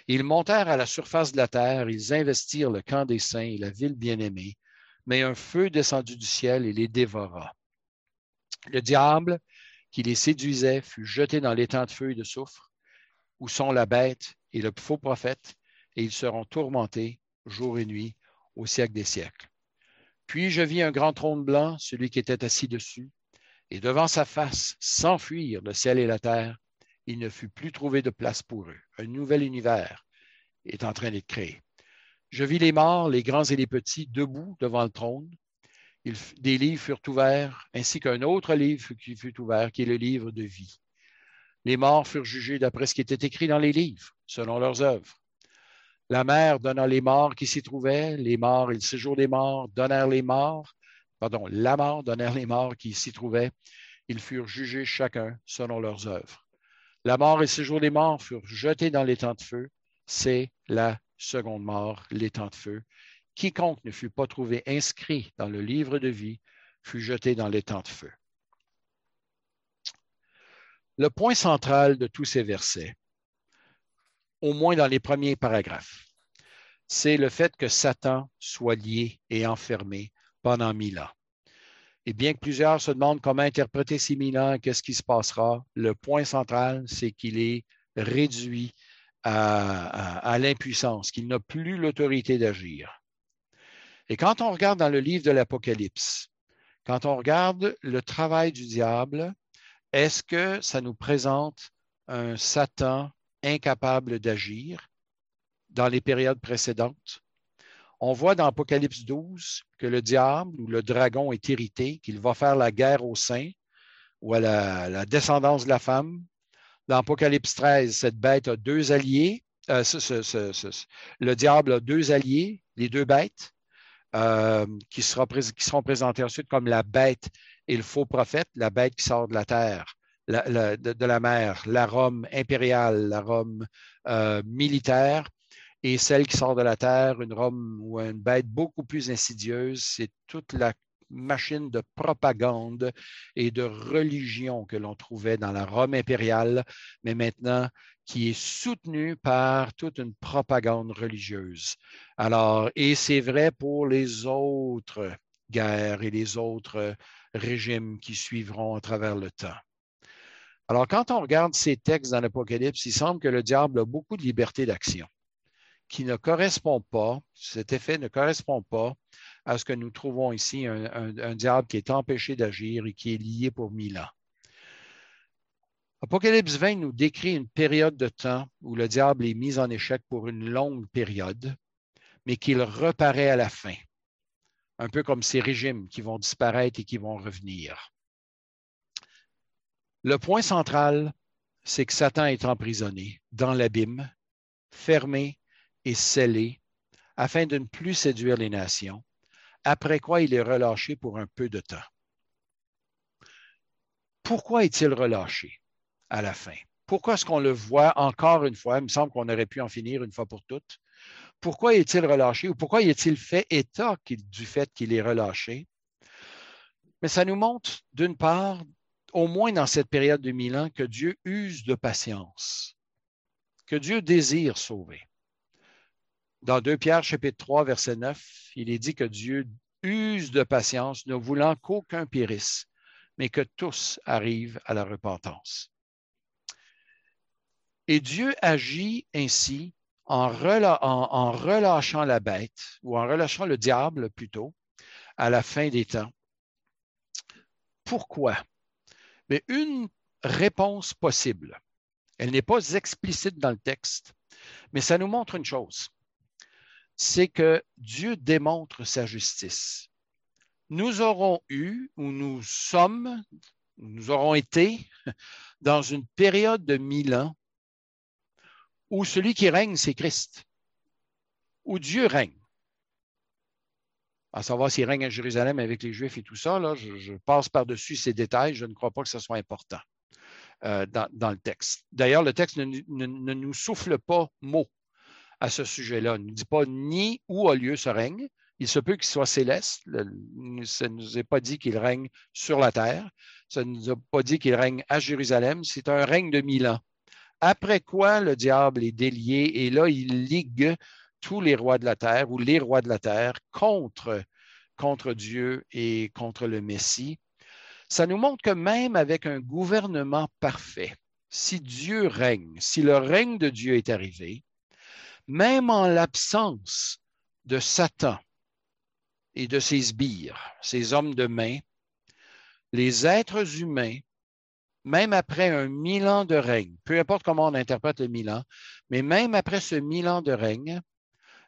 Ils montèrent à la surface de la terre, ils investirent le camp des saints et la ville bien-aimée, mais un feu descendu du ciel et les dévora. Le diable, qui les séduisait, fut jeté dans l'étang de feu et de soufre, où sont la bête et le faux prophète, et ils seront tourmentés jour et nuit au siècle des siècles. Puis je vis un grand trône blanc, celui qui était assis dessus, et devant sa face, sans fuir le ciel et la terre, il ne fut plus trouvé de place pour eux. Un nouvel univers est en train d'être créé. Je vis les morts, les grands et les petits, debout devant le trône. des livres furent ouverts, ainsi qu'un autre livre qui fut ouvert, qui est le livre de vie. Les morts furent jugés d'après ce qui était écrit dans les livres, selon leurs œuvres. La mer donna les morts qui s'y trouvaient, les morts et le séjour des morts donnèrent les morts, pardon, la mort donnèrent les morts qui s'y trouvaient. Ils furent jugés chacun selon leurs œuvres. La mort et le séjour des morts furent jetés dans l'étang de feu. C'est la seconde mort, l'étang de feu. Quiconque ne fut pas trouvé inscrit dans le livre de vie fut jeté dans l'étang de feu. Le point central de tous ces versets, au moins dans les premiers paragraphes, c'est le fait que Satan soit lié et enfermé pendant mille ans. Et bien que plusieurs se demandent comment interpréter ces mille ans, qu'est-ce qui se passera, le point central, c'est qu'il est réduit à, l'impuissance, qu'il n'a plus l'autorité d'agir. Et quand on regarde dans le livre de l'Apocalypse, quand on regarde le travail du diable, est-ce que ça nous présente un Satan incapable d'agir dans les périodes précédentes? On voit dans Apocalypse 12 que le diable ou le dragon est irrité, qu'il va faire la guerre aux saints ou à la, descendance de la femme. Dans Apocalypse 13, cette bête a deux alliés. Euh, le diable a deux alliés, les deux bêtes, euh, qui, seront présentés ensuite comme la bête et le faux prophète, la bête qui sort de la terre, de, la mer, la Rome impériale, la Rome euh, militaire, et celle qui sort de la terre, une Rome ou une bête beaucoup plus insidieuse, c'est toute la, machine de propagande et de religion que l'on trouvait dans la Rome impériale, mais maintenant qui est soutenue par toute une propagande religieuse. Alors, et c'est vrai pour les autres guerres et les autres régimes qui suivront à travers le temps. Alors, quand on regarde ces textes dans l'Apocalypse, il semble que le diable a beaucoup de liberté d'action qui ne correspond pas, cet effet ne correspond pas à ce que nous trouvons ici, un, diable qui est empêché d'agir et qui est lié pour mille ans. Apocalypse 20 nous décrit une période de temps où le diable est mis en échec pour une longue période, mais qu'il reparaît à la fin, un peu comme ces régimes qui vont disparaître et qui vont revenir. Le point central, c'est que Satan est emprisonné dans l'abîme, fermé et scellé, afin de ne plus séduire les nations, après quoi il est relâché pour un peu de temps. Pourquoi est-il relâché à la fin? Pourquoi est-ce qu'on le voit encore une fois? Il me semble qu'on aurait pu en finir une fois pour toutes. Pourquoi est-il relâché ou pourquoi est-il fait état du fait qu'il est relâché? Mais ça nous montre, d'une part, au moins dans cette période de mille ans, que Dieu use de patience, que Dieu désire sauver. Dans 2 Pierre chapitre 3, verset 9, il est dit que Dieu use de patience, ne voulant qu'aucun périsse, mais que tous arrivent à la repentance. Et Dieu agit ainsi en, en, relâchant la bête, ou en relâchant le diable plutôt, à la fin des temps. Pourquoi? Mais une réponse possible, elle n'est pas explicite dans le texte, mais ça nous montre une chose, c'est que Dieu démontre sa justice. Nous aurons eu, ou nous sommes, nous aurons été dans une période de mille ans où celui qui règne, c'est Christ, où Dieu règne à savoir s'il règne à Jérusalem avec les Juifs et tout ça, là, je, passe par-dessus ces détails. Je ne crois pas que ce soit important euh, dans, le texte. D'ailleurs, le texte ne, nous souffle pas mot à ce sujet-là. Il ne nous dit pas ni où a lieu ce règne. Il se peut qu'il soit céleste. ça ne nous est pas dit qu'il règne sur la terre. Ça ne nous a pas dit qu'il règne à Jérusalem. C'est un règne de mille ans. Après quoi, le diable est délié et là, il ligue tous les rois de la terre ou les rois de la terre contre, contre Dieu et contre le Messie. Ça nous montre que même avec un gouvernement parfait, si Dieu règne, si le règne de Dieu est arrivé, même en l'absence de Satan et de ses sbires, ses hommes de main, les êtres humains, même après un mille ans de règne, peu importe comment on interprète le mille ans, mais même après ce mille ans de règne,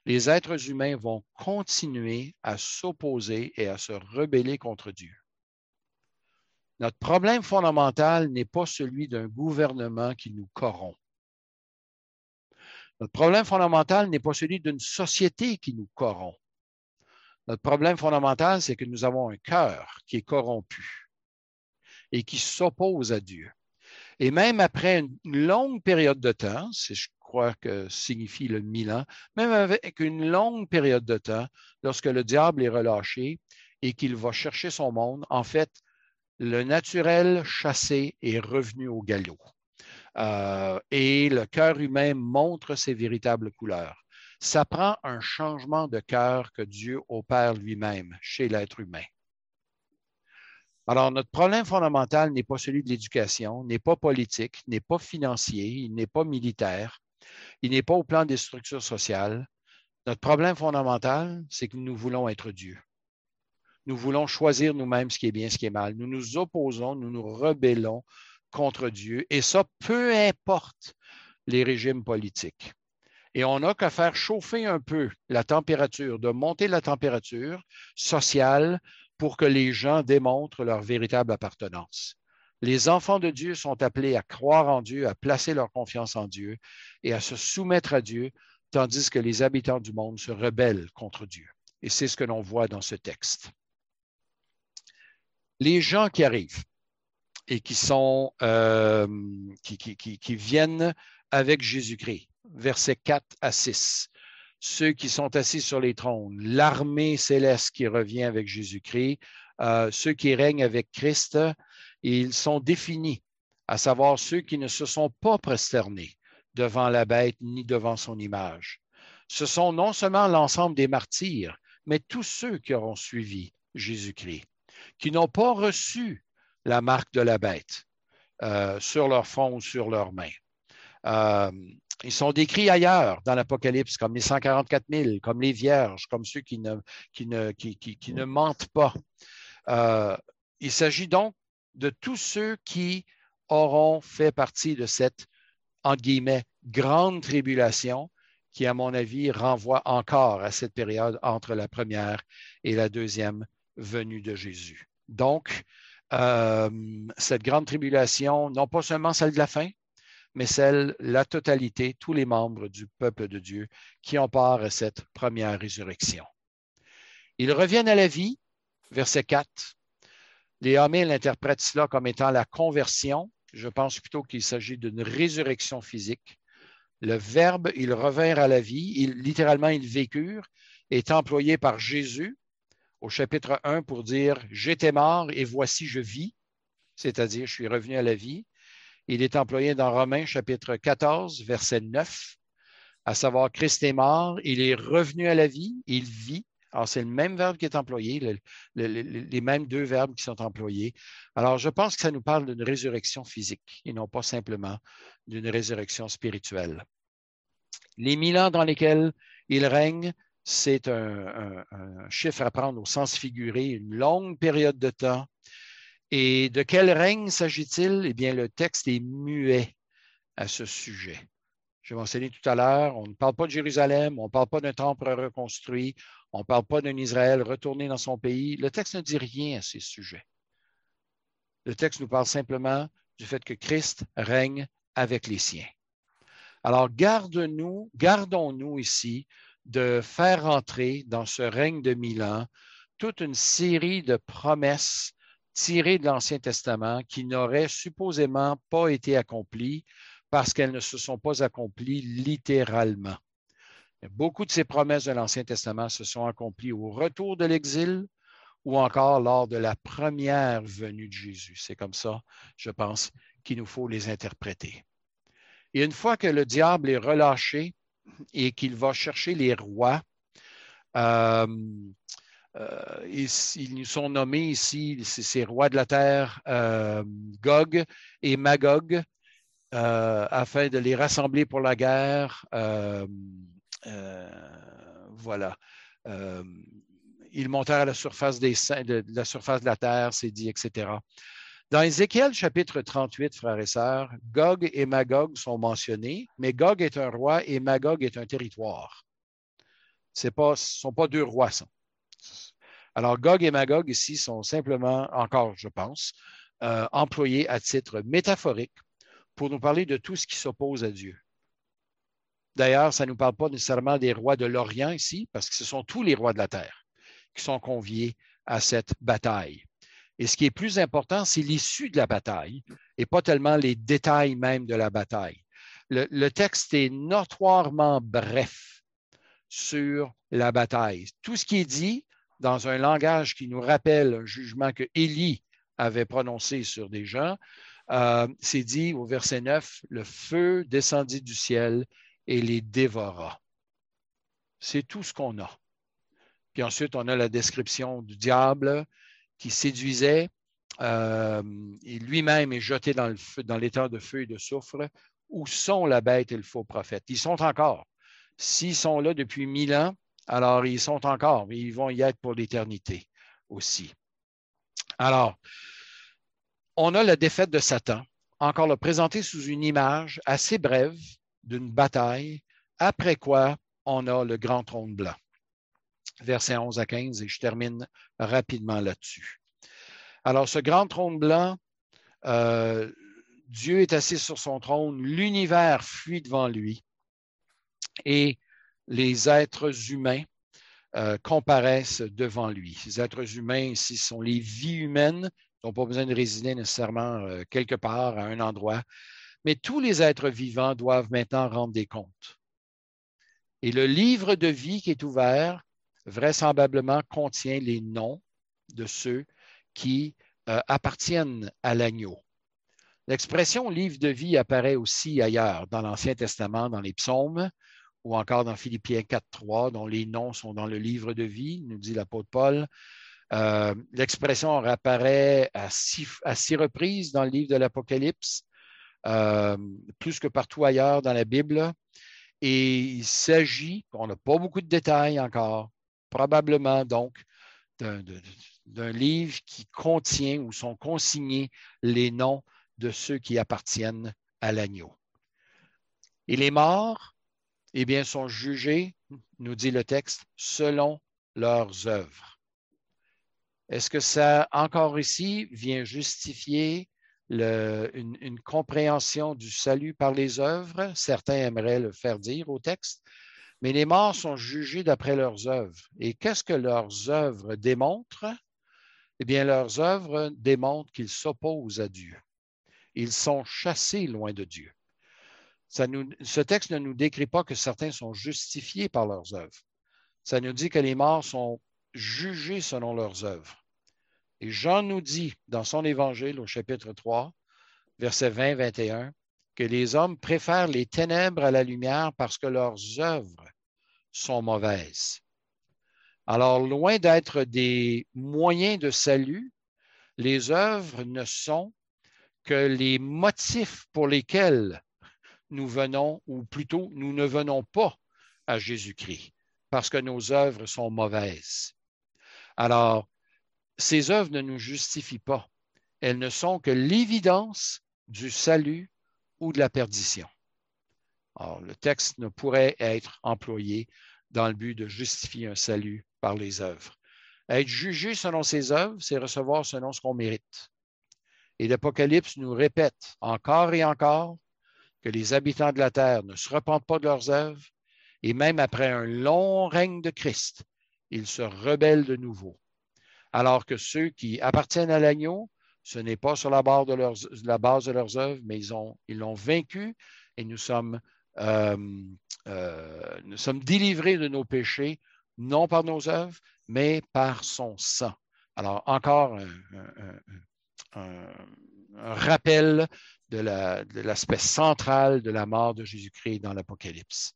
les êtres humains vont continuer à s'opposer et à se rebeller contre Dieu. Notre problème fondamental n'est pas celui d'un gouvernement qui nous corrompt. Notre problème fondamental n'est pas celui d'une société qui nous corrompt. Notre problème fondamental, c'est que nous avons un cœur qui est corrompu et qui s'oppose à Dieu. Et même après une longue période de temps, que signifie le mille ans, même avec une longue période de temps, lorsque le diable est relâché et qu'il va chercher son monde, en fait, le naturel chassé est revenu au galop. Euh, et le cœur humain montre ses véritables couleurs. Ça prend un changement de cœur que Dieu opère lui-même chez l'être humain. Alors, notre problème fondamental n'est pas celui de l'éducation, n'est pas politique, n'est pas financier, il n'est pas militaire, il n'est pas au plan des structures sociales. Notre problème fondamental, c'est que nous voulons être Dieu. Nous voulons choisir nous-mêmes ce qui est bien, ce qui est mal. Nous nous opposons, nous nous rebellons contre Dieu, et ça, peu importe les régimes politiques. Et on n'a qu'à faire chauffer un peu la température, de monter la température sociale pour que les gens démontrent leur véritable appartenance. Les enfants de Dieu sont appelés à croire en Dieu, à placer leur confiance en Dieu et à se soumettre à Dieu, tandis que les habitants du monde se rebellent contre Dieu. Et c'est ce que l'on voit dans ce texte. Les gens qui arrivent et qui sont euh, qui, viennent avec Jésus-Christ, versets 4 à 6. ceux qui sont assis sur les trônes, l'armée céleste qui revient avec Jésus-Christ, euh, ceux qui règnent avec Christ, ils sont définis, à savoir ceux qui ne se sont pas prosternés devant la bête ni devant son image. Ce sont non seulement l'ensemble des martyrs, mais tous ceux qui auront suivi Jésus-Christ, qui n'ont pas reçu la marque de la bête euh, sur leur front ou sur leurs mains. Euh, ils sont décrits ailleurs dans l'Apocalypse comme les 144 000, comme les vierges, comme ceux qui ne, mentent pas. Euh, il s'agit donc de tous ceux qui auront fait partie de cette, entre guillemets, grande tribulation qui, à mon avis, renvoie encore à cette période entre la première et la deuxième venue de Jésus. Donc, euh, cette grande tribulation, non pas seulement celle de la fin, mais celle, la totalité, tous les membres du peuple de Dieu qui ont part à cette première résurrection. Ils reviennent à la vie, verset 4. Les Hamil interprètent cela comme étant la conversion. Je pense plutôt qu'il s'agit d'une résurrection physique. Le verbe, ils revinrent à la vie, littéralement, ils vécurent, est employé par Jésus au chapitre 1 pour dire J'étais mort et voici je vis, c'est-à-dire je suis revenu à la vie. Il est employé dans Romains chapitre 14, verset 9, à savoir Christ est mort, il est revenu à la vie, il vit. Alors, c'est le même verbe qui est employé, les mêmes deux verbes qui sont employés. Alors, je pense que ça nous parle d'une résurrection physique et non pas simplement d'une résurrection spirituelle. Les mille ans dans lesquels il règne, c'est un, chiffre à prendre au sens figuré, une longue période de temps. Et de quel règne s'agit-il? Eh bien, le texte est muet à ce sujet. Je mentionné tout à l'heure, on ne parle pas de Jérusalem, on ne parle pas d'un temple reconstruit, on ne parle pas d'un Israël retourné dans son pays. Le texte ne dit rien à ces sujets. Le texte nous parle simplement du fait que Christ règne avec les siens. Alors, garde-nous, gardons-nous ici de faire entrer dans ce règne de mille ans toute une série de promesses tirées de l'Ancien Testament qui n'auraient supposément pas été accomplies parce qu'elles ne se sont pas accomplies littéralement. Beaucoup de ces promesses de l'Ancien Testament se sont accomplies au retour de l'exil ou encore lors de la première venue de Jésus. C'est comme ça, je pense, qu'il nous faut les interpréter. Et une fois que le diable est relâché, et qu'il va chercher les rois. Euh, euh, ils, nous sont nommés ici, ces rois de la terre, euh, Gog et Magog, afin de les rassembler pour la guerre. Voilà. ils montèrent à la surface, des, de, de la surface de la terre, c'est dit, etc. Dans Ézéchiel chapitre 38, frères et sœurs, Gog et Magog sont mentionnés, mais Gog est un roi et Magog est un territoire. Ce ne sont pas deux rois. Alors, Gog et Magog ici sont simplement, encore, je pense, euh, employés à titre métaphorique pour nous parler de tout ce qui s'oppose à Dieu. D'ailleurs, ça ne nous parle pas nécessairement des rois de l'Orient ici, parce que ce sont tous les rois de la terre qui sont conviés à cette bataille. Et ce qui est plus important, c'est l'issue de la bataille et pas tellement les détails même de la bataille. Le, texte est notoirement bref sur la bataille. Tout ce qui est dit dans un langage qui nous rappelle un jugement que Élie avait prononcé sur des gens, euh, c'est dit au verset 9, le feu descendit du ciel et les dévora. C'est tout ce qu'on a. Puis ensuite, on a la description du diable, qui séduisait. Euh, lui-même est jeté dans, le l'état de feu et de soufre. Où sont la bête et le faux prophète? Ils sont encore. S'ils sont là depuis mille ans, alors ils sont encore, mais ils vont y être pour l'éternité aussi. Alors, on a la défaite de Satan, encore le présenté sous une image assez brève d'une bataille, après quoi on a le grand trône blanc versets 11 à 15, et je termine rapidement là-dessus. Alors, ce grand trône blanc, euh, Dieu est assis sur son trône, l'univers fuit devant lui, et les êtres humains euh, comparaissent devant lui. Les êtres humains ici sont les vies humaines, n'ont pas besoin de résider nécessairement euh, quelque part, à un endroit, mais tous les êtres vivants doivent maintenant rendre des comptes. Et le livre de vie qui est ouvert, vraisemblablement, contient les noms de ceux qui euh, appartiennent à l'agneau. L'expression livre de vie apparaît aussi ailleurs, dans l'Ancien Testament, dans les psaumes, ou encore dans Philippiens 4.3, dont les noms sont dans le livre de vie, nous dit l'apôtre Paul. Euh, l'expression réapparaît à six, reprises dans le livre de l'Apocalypse, euh, plus que partout ailleurs dans la Bible. Et il s'agit, on n'a pas beaucoup de détails encore, probablement donc d'un livre qui contient ou sont consignés les noms de ceux qui appartiennent à l'agneau. Et les morts, eh bien, sont jugés, nous dit le texte, selon leurs œuvres. Est-ce que ça, encore ici, vient justifier une, compréhension du salut par les œuvres? Certains aimeraient le faire dire au texte, mais les morts sont jugés d'après leurs œuvres. Et qu'est-ce que leurs œuvres démontrent? Eh bien, leurs œuvres démontrent qu'ils s'opposent à Dieu. Ils sont chassés loin de Dieu. ce texte ne nous décrit pas que certains sont justifiés par leurs œuvres. Ça nous dit que les morts sont jugés selon leurs œuvres. Et Jean nous dit dans son évangile au chapitre 3, versets 20-21, que les hommes préfèrent les ténèbres à la lumière parce que leurs œuvres sont mauvaises. Alors, loin d'être des moyens de salut, les œuvres ne sont que les motifs pour lesquels nous venons, ou plutôt nous ne venons pas à Jésus-Christ, parce que nos œuvres sont mauvaises. Alors, ces œuvres ne nous justifient pas. Elles ne sont que l'évidence du salut ou de la perdition. Alors, le texte ne pourrait être employé dans le but de justifier un salut par les œuvres. Être jugé selon ses œuvres, c'est recevoir selon ce qu'on mérite. Et l'Apocalypse nous répète encore et encore que les habitants de la terre ne se repentent pas de leurs œuvres, et même après un long règne de Christ, ils se rebellent de nouveau. Alors que ceux qui appartiennent à l'agneau, ce n'est pas sur la base de leurs, œuvres, mais ils, ont, ils l'ont vaincu et euh, euh, nous sommes délivrés de nos péchés, non par nos œuvres, mais par son sang. Alors, encore un, rappel de, l'aspect central de la mort de Jésus-Christ dans l'Apocalypse.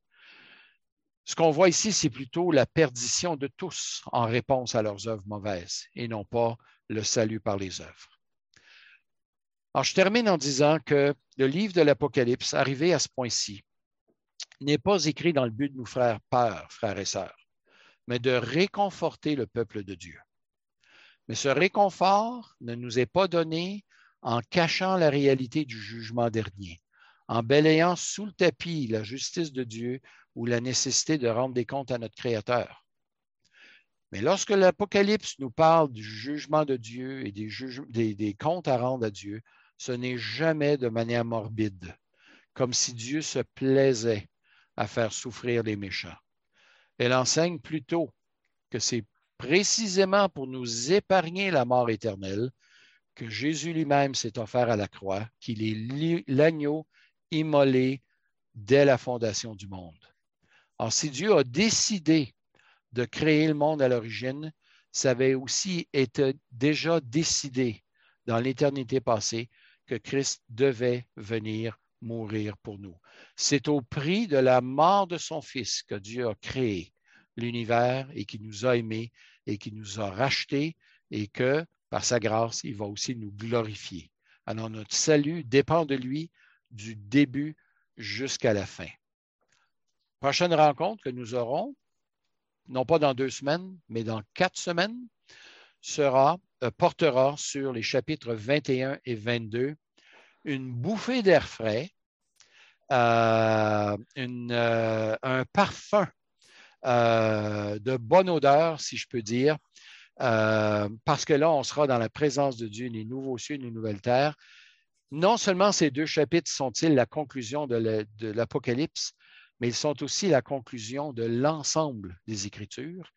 Ce qu'on voit ici, c'est plutôt la perdition de tous en réponse à leurs œuvres mauvaises et non pas le salut par les œuvres. Alors, je termine en disant que le livre de l'Apocalypse, arrivé à ce point-ci, n'est pas écrit dans le but de nous faire peur, frères et sœurs, mais de réconforter le peuple de Dieu. Mais ce réconfort ne nous est pas donné en cachant la réalité du jugement dernier, en balayant sous le tapis la justice de Dieu ou la nécessité de rendre des comptes à notre Créateur. Mais lorsque l'Apocalypse nous parle du jugement de Dieu et des, des comptes à rendre à Dieu, ce n'est jamais de manière morbide, comme si Dieu se plaisait à faire souffrir les méchants. Elle enseigne plutôt que c'est précisément pour nous épargner la mort éternelle que Jésus lui-même s'est offert à la croix, qu'il est l'agneau immolé dès la fondation du monde. Alors, si Dieu a décidé de créer le monde à l'origine, ça avait aussi été déjà décidé dans l'éternité passée que Christ devait venir mourir pour nous. C'est au prix de la mort de son Fils que Dieu a créé l'univers et qui nous a aimés et qui nous a rachetés et que, par sa grâce, il va aussi nous glorifier. Alors notre salut dépend de lui du début jusqu'à la fin. Prochaine rencontre que nous aurons, non pas dans deux semaines, mais dans quatre semaines, sera, euh, portera sur les chapitres 21 et 22 une bouffée d'air frais, euh, euh, un parfum de bonne odeur, si je peux dire, parce que là, on sera dans la présence de Dieu, les nouveaux cieux, les nouvelles terres. Non seulement ces deux chapitres sont-ils la conclusion de l'Apocalypse, mais ils sont aussi la conclusion de l'ensemble des Écritures.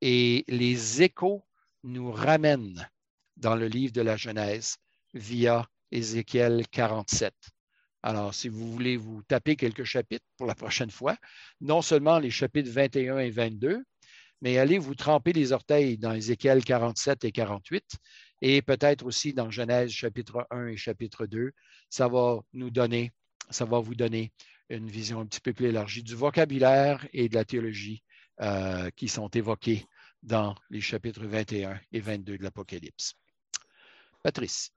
Et les échos nous ramène dans le livre de la Genèse via Ézéchiel 47. Alors, si vous voulez vous taper quelques chapitres pour la prochaine fois, non seulement les chapitres 21 et 22, mais allez vous tremper les orteils dans Ézéchiel 47 et 48 et peut-être aussi dans Genèse chapitre 1 et chapitre 2. Ça va nous donner, ça va vous donner une vision un petit peu plus élargie du vocabulaire et de la théologie euh, qui sont évoqués dans les chapitres 21 et 22 de l'Apocalypse. Patrice.